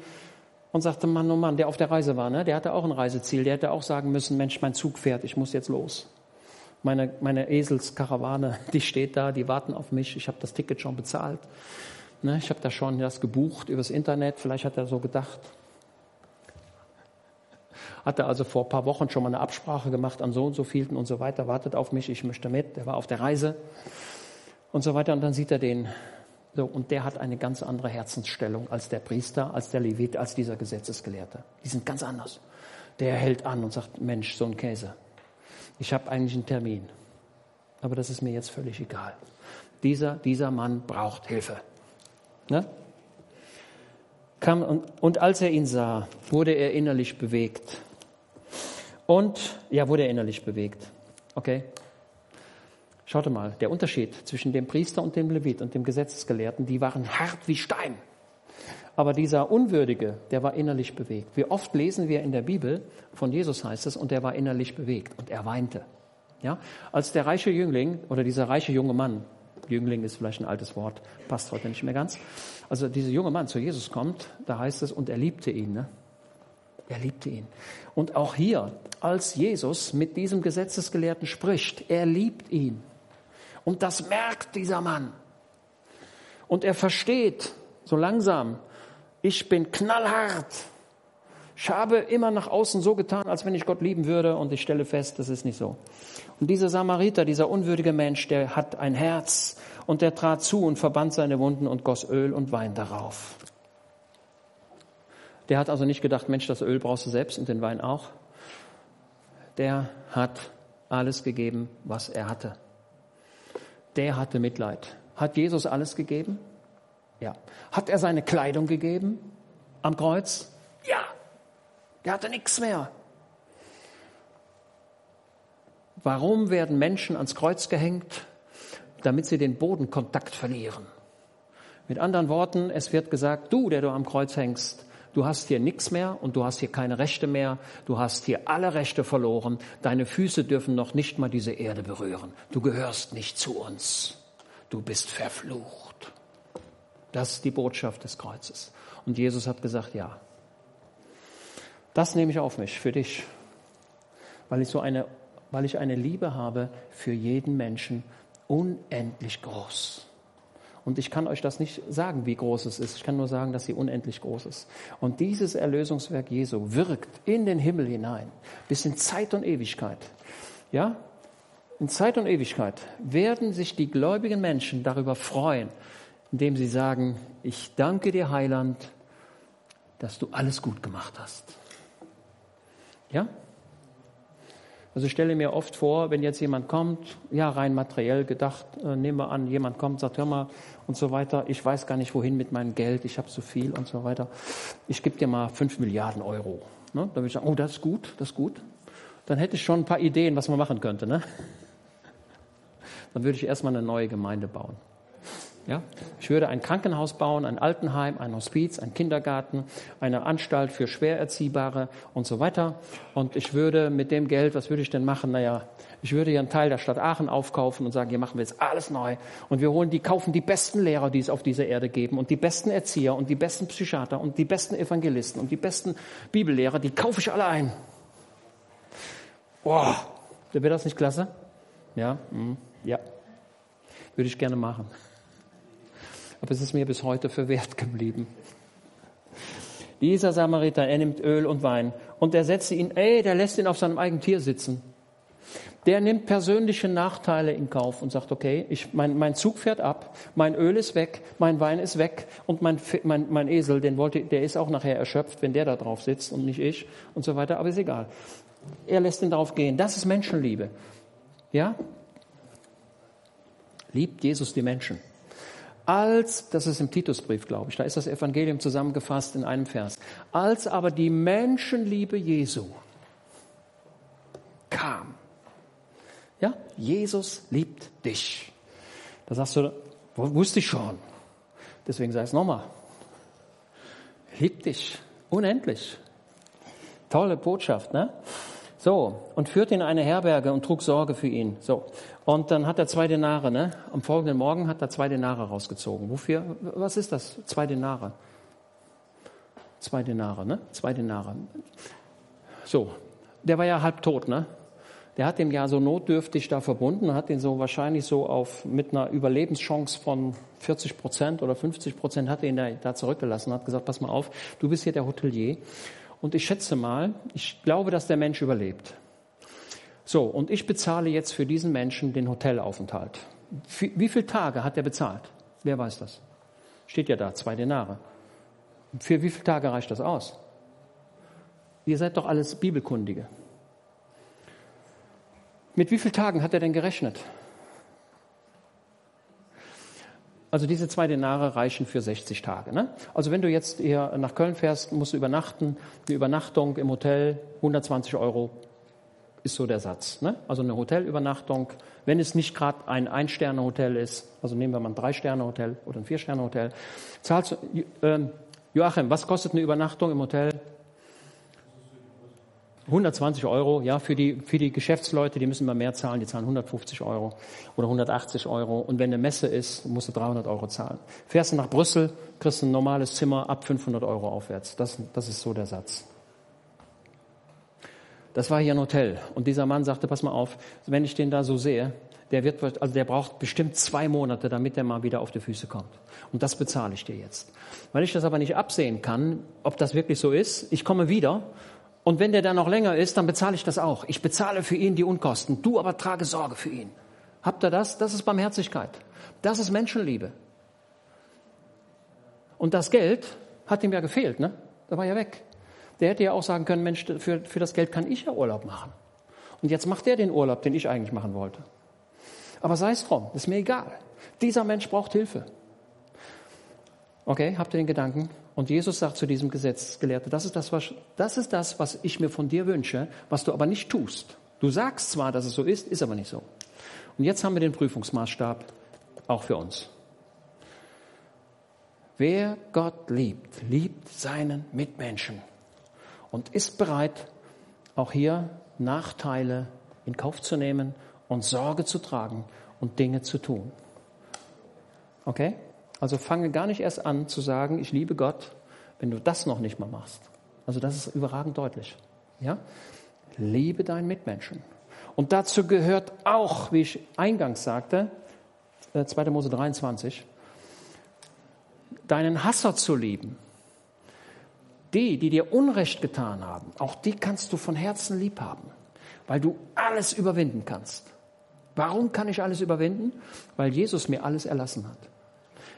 und sagte, Mann, oh Mann, der auf der Reise war, ne? der hatte auch ein Reiseziel, der hätte auch sagen müssen, Mensch, mein Zug fährt, ich muss jetzt los. Meine, meine Eselskarawane, die steht da, die warten auf mich, ich habe das Ticket schon bezahlt. Ne? Ich habe da schon das gebucht übers Internet, vielleicht hat er so gedacht, hatte also vor ein paar Wochen schon mal eine Absprache gemacht an so und so vielten und so weiter, wartet auf mich, ich möchte mit, der war auf der Reise und so weiter. Und dann sieht er den, so, und der hat eine ganz andere Herzensstellung als der Priester, als der Levit, als dieser Gesetzesgelehrte. Die sind ganz anders. Der hält an und sagt, Mensch, so ein Käse. Ich habe eigentlich einen Termin. aber das ist mir jetzt völlig egal. Dieser, dieser Mann braucht Hilfe. Ne? Kam, und, und als er ihn sah, wurde er innerlich bewegt. Und, ja, wurde er innerlich bewegt. Okay? Schaut mal, der Unterschied zwischen dem Priester und dem Levit und dem Gesetzesgelehrten, die waren hart wie Stein. Aber dieser Unwürdige, der war innerlich bewegt. Wie oft lesen wir in der Bibel, von Jesus heißt es, und er war innerlich bewegt und er weinte. Ja? Als der reiche Jüngling oder dieser reiche junge Mann, Jüngling ist vielleicht ein altes Wort, passt heute nicht mehr ganz. Also dieser junge Mann zu Jesus kommt, da heißt es, und er liebte ihn. Ne? Er liebte ihn. Und auch hier, als Jesus mit diesem Gesetzesgelehrten spricht, er liebt ihn. Und das merkt dieser Mann. Und er versteht so langsam, ich bin knallhart. Ich habe immer nach außen so getan, als wenn ich Gott lieben würde und ich stelle fest, das ist nicht so. Und dieser Samariter, dieser unwürdige Mensch, der hat ein Herz und der trat zu und verband seine Wunden und goss Öl und Wein darauf. Der hat also nicht gedacht, Mensch, das Öl brauchst du selbst und den Wein auch. Der hat alles gegeben, was er hatte der hatte Mitleid. Hat Jesus alles gegeben? Ja. Hat er seine Kleidung gegeben am Kreuz? Ja. Er hatte nichts mehr. Warum werden Menschen ans Kreuz gehängt? Damit sie den Bodenkontakt verlieren. Mit anderen Worten, es wird gesagt, du, der du am Kreuz hängst, du hast hier nichts mehr und du hast hier keine Rechte mehr, du hast hier alle Rechte verloren, deine Füße dürfen noch nicht mal diese Erde berühren, du gehörst nicht zu uns, du bist verflucht. Das ist die Botschaft des Kreuzes. Und Jesus hat gesagt, ja, das nehme ich auf mich, für dich, weil ich so eine, weil ich eine Liebe habe für jeden Menschen, unendlich groß. Und ich kann euch das nicht sagen, wie groß es ist. Ich kann nur sagen, dass sie unendlich groß ist. Und dieses Erlösungswerk Jesu wirkt in den Himmel hinein, bis in Zeit und Ewigkeit. Ja? In Zeit und Ewigkeit werden sich die gläubigen Menschen darüber freuen, indem sie sagen, ich danke dir, Heiland, dass du alles gut gemacht hast. Ja? Also ich stelle mir oft vor, wenn jetzt jemand kommt, ja rein materiell gedacht, äh, nehmen wir an, jemand kommt, sagt, hör mal und so weiter, ich weiß gar nicht wohin mit meinem Geld, ich habe zu viel und so weiter. Ich gebe dir mal fünf Milliarden Euro. Ne? Dann würde ich sagen, oh, das ist gut, das ist gut. Dann hätte ich schon ein paar Ideen, was man machen könnte. Ne? Dann würde ich erstmal eine neue Gemeinde bauen. Ja? Ich würde ein Krankenhaus bauen, ein Altenheim, ein Hospiz, ein Kindergarten, eine Anstalt für Schwererziehbare und so weiter. Und ich würde mit dem Geld, was würde ich denn machen? Naja, ich würde hier einen Teil der Stadt Aachen aufkaufen und sagen, hier machen wir jetzt alles neu. Und wir holen die, kaufen die besten Lehrer, die es auf dieser Erde geben und die besten Erzieher und die besten Psychiater und die besten Evangelisten und die besten Bibellehrer, die kaufe ich alle ein. Boah, wäre das nicht klasse? Ja, mm, ja. Würde ich gerne machen aber es ist mir bis heute verwehrt geblieben. Dieser Samariter, er nimmt Öl und Wein und er setzt ihn, ey, der lässt ihn auf seinem eigenen Tier sitzen. Der nimmt persönliche Nachteile in Kauf und sagt, okay, ich, mein, mein Zug fährt ab, mein Öl ist weg, mein Wein ist weg und mein, mein, mein Esel, den wollte, der ist auch nachher erschöpft, wenn der da drauf sitzt und nicht ich und so weiter, aber ist egal. Er lässt ihn darauf gehen. Das ist Menschenliebe. Ja? Liebt Jesus die Menschen? Als, das ist im Titusbrief, glaube ich, da ist das Evangelium zusammengefasst in einem Vers. Als aber die Menschenliebe Jesu kam. Ja, Jesus liebt dich. Da sagst du, wusste ich schon. Deswegen sage ich es nochmal. Liebt dich. Unendlich. Tolle Botschaft, ne? So, und führte ihn in eine Herberge und trug Sorge für ihn. So, und dann hat er zwei Denare, ne? Am folgenden Morgen hat er zwei Denare rausgezogen. Wofür? Was ist das? Zwei Denare. Zwei Denare, ne? Zwei Denare. So, der war ja halb tot, ne? Der hat den ja so notdürftig da verbunden, hat ihn so wahrscheinlich so auf, mit einer Überlebenschance von 40 Prozent oder 50 Prozent hat er ihn da, da zurückgelassen, hat gesagt, pass mal auf, du bist hier der Hotelier und ich schätze mal, ich glaube, dass der Mensch überlebt. So, und ich bezahle jetzt für diesen Menschen den Hotelaufenthalt. Wie viele Tage hat er bezahlt? Wer weiß das? Steht ja da, zwei Denare. Für wie viele Tage reicht das aus? Ihr seid doch alles Bibelkundige. Mit wie vielen Tagen hat er denn gerechnet? Also diese zwei Denare reichen für 60 Tage. Ne? Also wenn du jetzt hier nach Köln fährst, musst du übernachten. Die Übernachtung im Hotel 120 Euro ist so der Satz. Ne? Also eine Hotelübernachtung, wenn es nicht gerade ein Ein-Sterne-Hotel ist, also nehmen wir mal ein Drei-Sterne-Hotel oder ein Vier-Sterne-Hotel, zahlst äh, Joachim, was kostet eine Übernachtung im Hotel? 120 Euro, ja, für die, für die Geschäftsleute, die müssen immer mehr zahlen, die zahlen 150 Euro oder 180 Euro. Und wenn eine Messe ist, musst du 300 Euro zahlen. Fährst du nach Brüssel, kriegst du ein normales Zimmer ab 500 Euro aufwärts. Das, das ist so der Satz. Das war hier ein Hotel. Und dieser Mann sagte, pass mal auf, wenn ich den da so sehe, der wird, also der braucht bestimmt zwei Monate, damit er mal wieder auf die Füße kommt. Und das bezahle ich dir jetzt. Weil ich das aber nicht absehen kann, ob das wirklich so ist, ich komme wieder und wenn der dann noch länger ist, dann bezahle ich das auch. Ich bezahle für ihn die Unkosten. Du aber trage Sorge für ihn. Habt ihr das? Das ist Barmherzigkeit. Das ist Menschenliebe. Und das Geld hat ihm ja gefehlt, ne? Da war ja weg. Der hätte ja auch sagen können, Mensch, für, für das Geld kann ich ja Urlaub machen. Und jetzt macht er den Urlaub, den ich eigentlich machen wollte. Aber sei es drum, ist mir egal. Dieser Mensch braucht Hilfe. Okay, habt ihr den Gedanken? Und Jesus sagt zu diesem Gesetzgelehrten, das ist das, was, das ist das, was ich mir von dir wünsche, was du aber nicht tust. Du sagst zwar, dass es so ist, ist aber nicht so. Und jetzt haben wir den Prüfungsmaßstab auch für uns. Wer Gott liebt, liebt seinen Mitmenschen und ist bereit, auch hier Nachteile in Kauf zu nehmen und Sorge zu tragen und Dinge zu tun. Okay? Also fange gar nicht erst an zu sagen, ich liebe Gott, wenn du das noch nicht mal machst. Also das ist überragend deutlich. Ja? Liebe deinen Mitmenschen. Und dazu gehört auch, wie ich eingangs sagte, 2. Äh, Mose 23, deinen Hasser zu lieben. Die, die dir Unrecht getan haben, auch die kannst du von Herzen lieb haben, weil du alles überwinden kannst. Warum kann ich alles überwinden? Weil Jesus mir alles erlassen hat.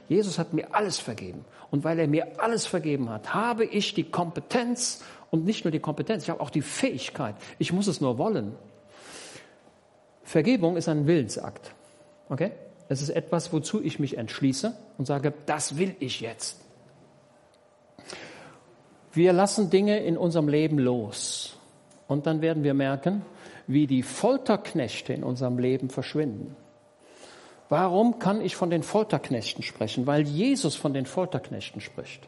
Jesus hat mir alles vergeben. Und weil er mir alles vergeben hat, habe ich die Kompetenz und nicht nur die Kompetenz, ich habe auch die Fähigkeit. Ich muss es nur wollen. Vergebung ist ein Willensakt. Okay? Es ist etwas, wozu ich mich entschließe und sage, das will ich jetzt. Wir lassen Dinge in unserem Leben los. Und dann werden wir merken, wie die Folterknechte in unserem Leben verschwinden. Warum kann ich von den Folterknechten sprechen? Weil Jesus von den Folterknechten spricht.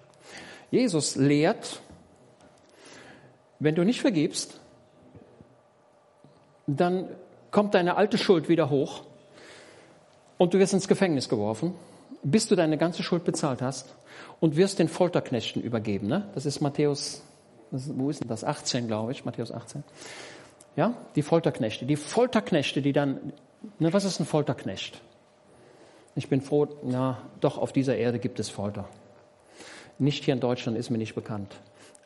Jesus lehrt, wenn du nicht vergibst, dann kommt deine alte Schuld wieder hoch und du wirst ins Gefängnis geworfen, bis du deine ganze Schuld bezahlt hast und wirst den Folterknechten übergeben. Ne? Das ist Matthäus, wo ist denn das? 18, glaube ich, Matthäus 18. Ja, die Folterknechte. Die Folterknechte, die dann, ne, was ist ein Folterknecht? Ich bin froh, na, doch auf dieser Erde gibt es Folter. Nicht hier in Deutschland ist mir nicht bekannt,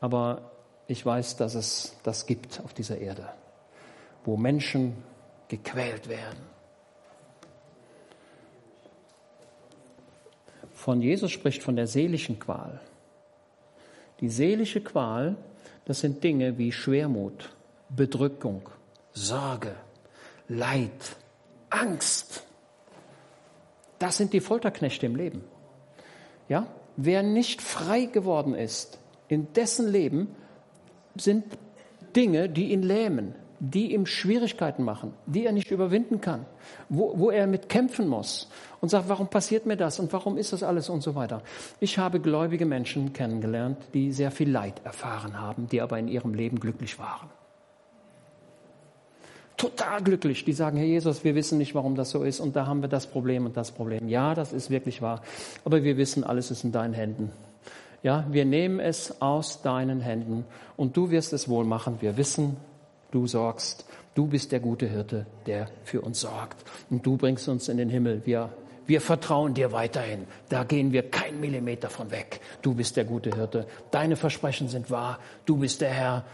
aber ich weiß, dass es das gibt auf dieser Erde, wo Menschen gequält werden. Von Jesus spricht von der seelischen Qual. Die seelische Qual, das sind Dinge wie Schwermut, Bedrückung, Sorge, Leid, Angst. Das sind die Folterknechte im Leben. Ja? Wer nicht frei geworden ist, in dessen Leben sind Dinge, die ihn lähmen, die ihm Schwierigkeiten machen, die er nicht überwinden kann, wo, wo er mit kämpfen muss und sagt, warum passiert mir das und warum ist das alles und so weiter. Ich habe gläubige Menschen kennengelernt, die sehr viel Leid erfahren haben, die aber in ihrem Leben glücklich waren total glücklich. Die sagen, Herr Jesus, wir wissen nicht, warum das so ist und da haben wir das Problem und das Problem. Ja, das ist wirklich wahr. Aber wir wissen, alles ist in deinen Händen. Ja, wir nehmen es aus deinen Händen und du wirst es wohl machen. Wir wissen, du sorgst. Du bist der gute Hirte, der für uns sorgt. Und du bringst uns in den Himmel. Wir, wir vertrauen dir weiterhin. Da gehen wir keinen Millimeter von weg. Du bist der gute Hirte. Deine Versprechen sind wahr. Du bist der Herr.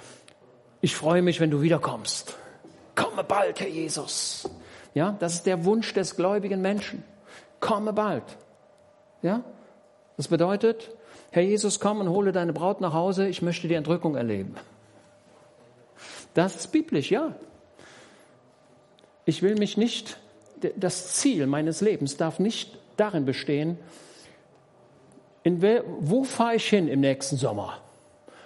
Ich freue mich, wenn du wiederkommst. Komme bald, Herr Jesus. Ja, das ist der Wunsch des gläubigen Menschen. Komme bald. Ja, das bedeutet, Herr Jesus, komm und hole deine Braut nach Hause. Ich möchte die Entrückung erleben. Das ist biblisch, ja. Ich will mich nicht, das Ziel meines Lebens darf nicht darin bestehen, in wo fahre ich hin im nächsten Sommer?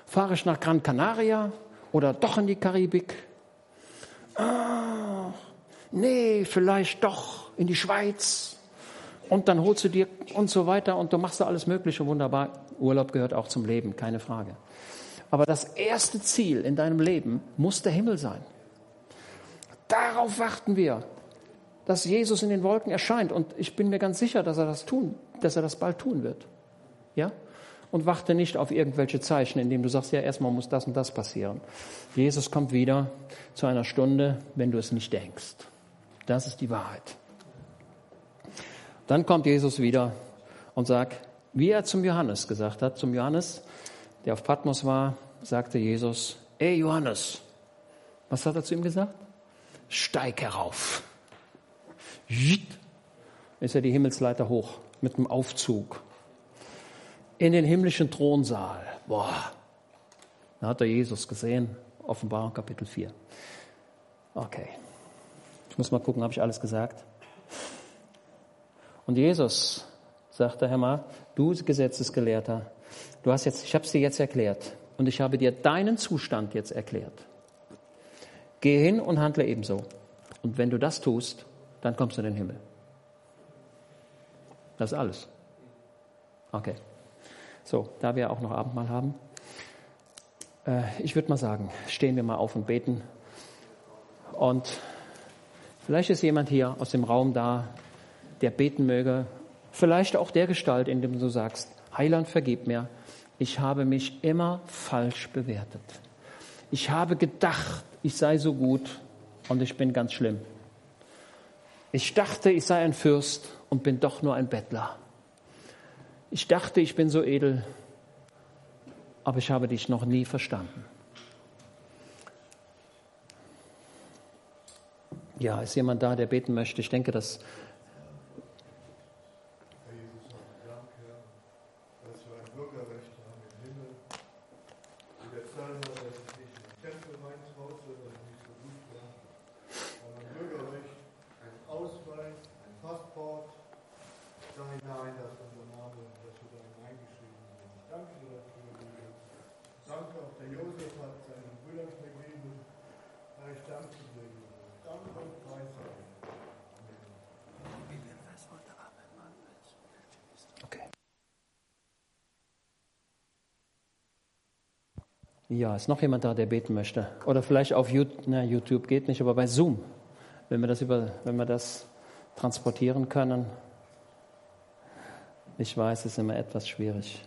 Fahre ich nach Gran Canaria oder doch in die Karibik? Ah, nee, vielleicht doch in die Schweiz. Und dann holst du dir und so weiter und du machst da alles Mögliche wunderbar. Urlaub gehört auch zum Leben, keine Frage. Aber das erste Ziel in deinem Leben muss der Himmel sein. Darauf warten wir, dass Jesus in den Wolken erscheint. Und ich bin mir ganz sicher, dass er das tun, dass er das bald tun wird. Ja? Und warte nicht auf irgendwelche Zeichen, indem du sagst, ja, erstmal muss das und das passieren. Jesus kommt wieder zu einer Stunde, wenn du es nicht denkst. Das ist die Wahrheit. Dann kommt Jesus wieder und sagt, wie er zum Johannes gesagt hat, zum Johannes, der auf Patmos war, sagte Jesus, ey Johannes, was hat er zu ihm gesagt? Steig herauf. Ist er die Himmelsleiter hoch mit einem Aufzug in den himmlischen Thronsaal. Boah, da hat er Jesus gesehen, Offenbarung Kapitel 4. Okay, ich muss mal gucken, habe ich alles gesagt? Und Jesus sagte, Herr mal, du Gesetzesgelehrter, du hast jetzt, ich habe es dir jetzt erklärt und ich habe dir deinen Zustand jetzt erklärt. Geh hin und handle ebenso. Und wenn du das tust, dann kommst du in den Himmel. Das ist alles. Okay. So, da wir auch noch Abendmahl haben, äh, ich würde mal sagen, stehen wir mal auf und beten. Und vielleicht ist jemand hier aus dem Raum da, der beten möge. Vielleicht auch der Gestalt, in dem du sagst, Heiland, vergib mir. Ich habe mich immer falsch bewertet. Ich habe gedacht, ich sei so gut und ich bin ganz schlimm. Ich dachte, ich sei ein Fürst und bin doch nur ein Bettler. Ich dachte, ich bin so edel, aber ich habe dich noch nie verstanden. Ja, ist jemand da, der beten möchte? Ich denke, dass Ja, ist noch jemand da, der beten möchte? Oder vielleicht auf YouTube, na, YouTube geht nicht, aber bei Zoom, wenn wir das, über, wenn wir das transportieren können. Ich weiß, es ist immer etwas schwierig.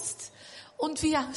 kommst und wir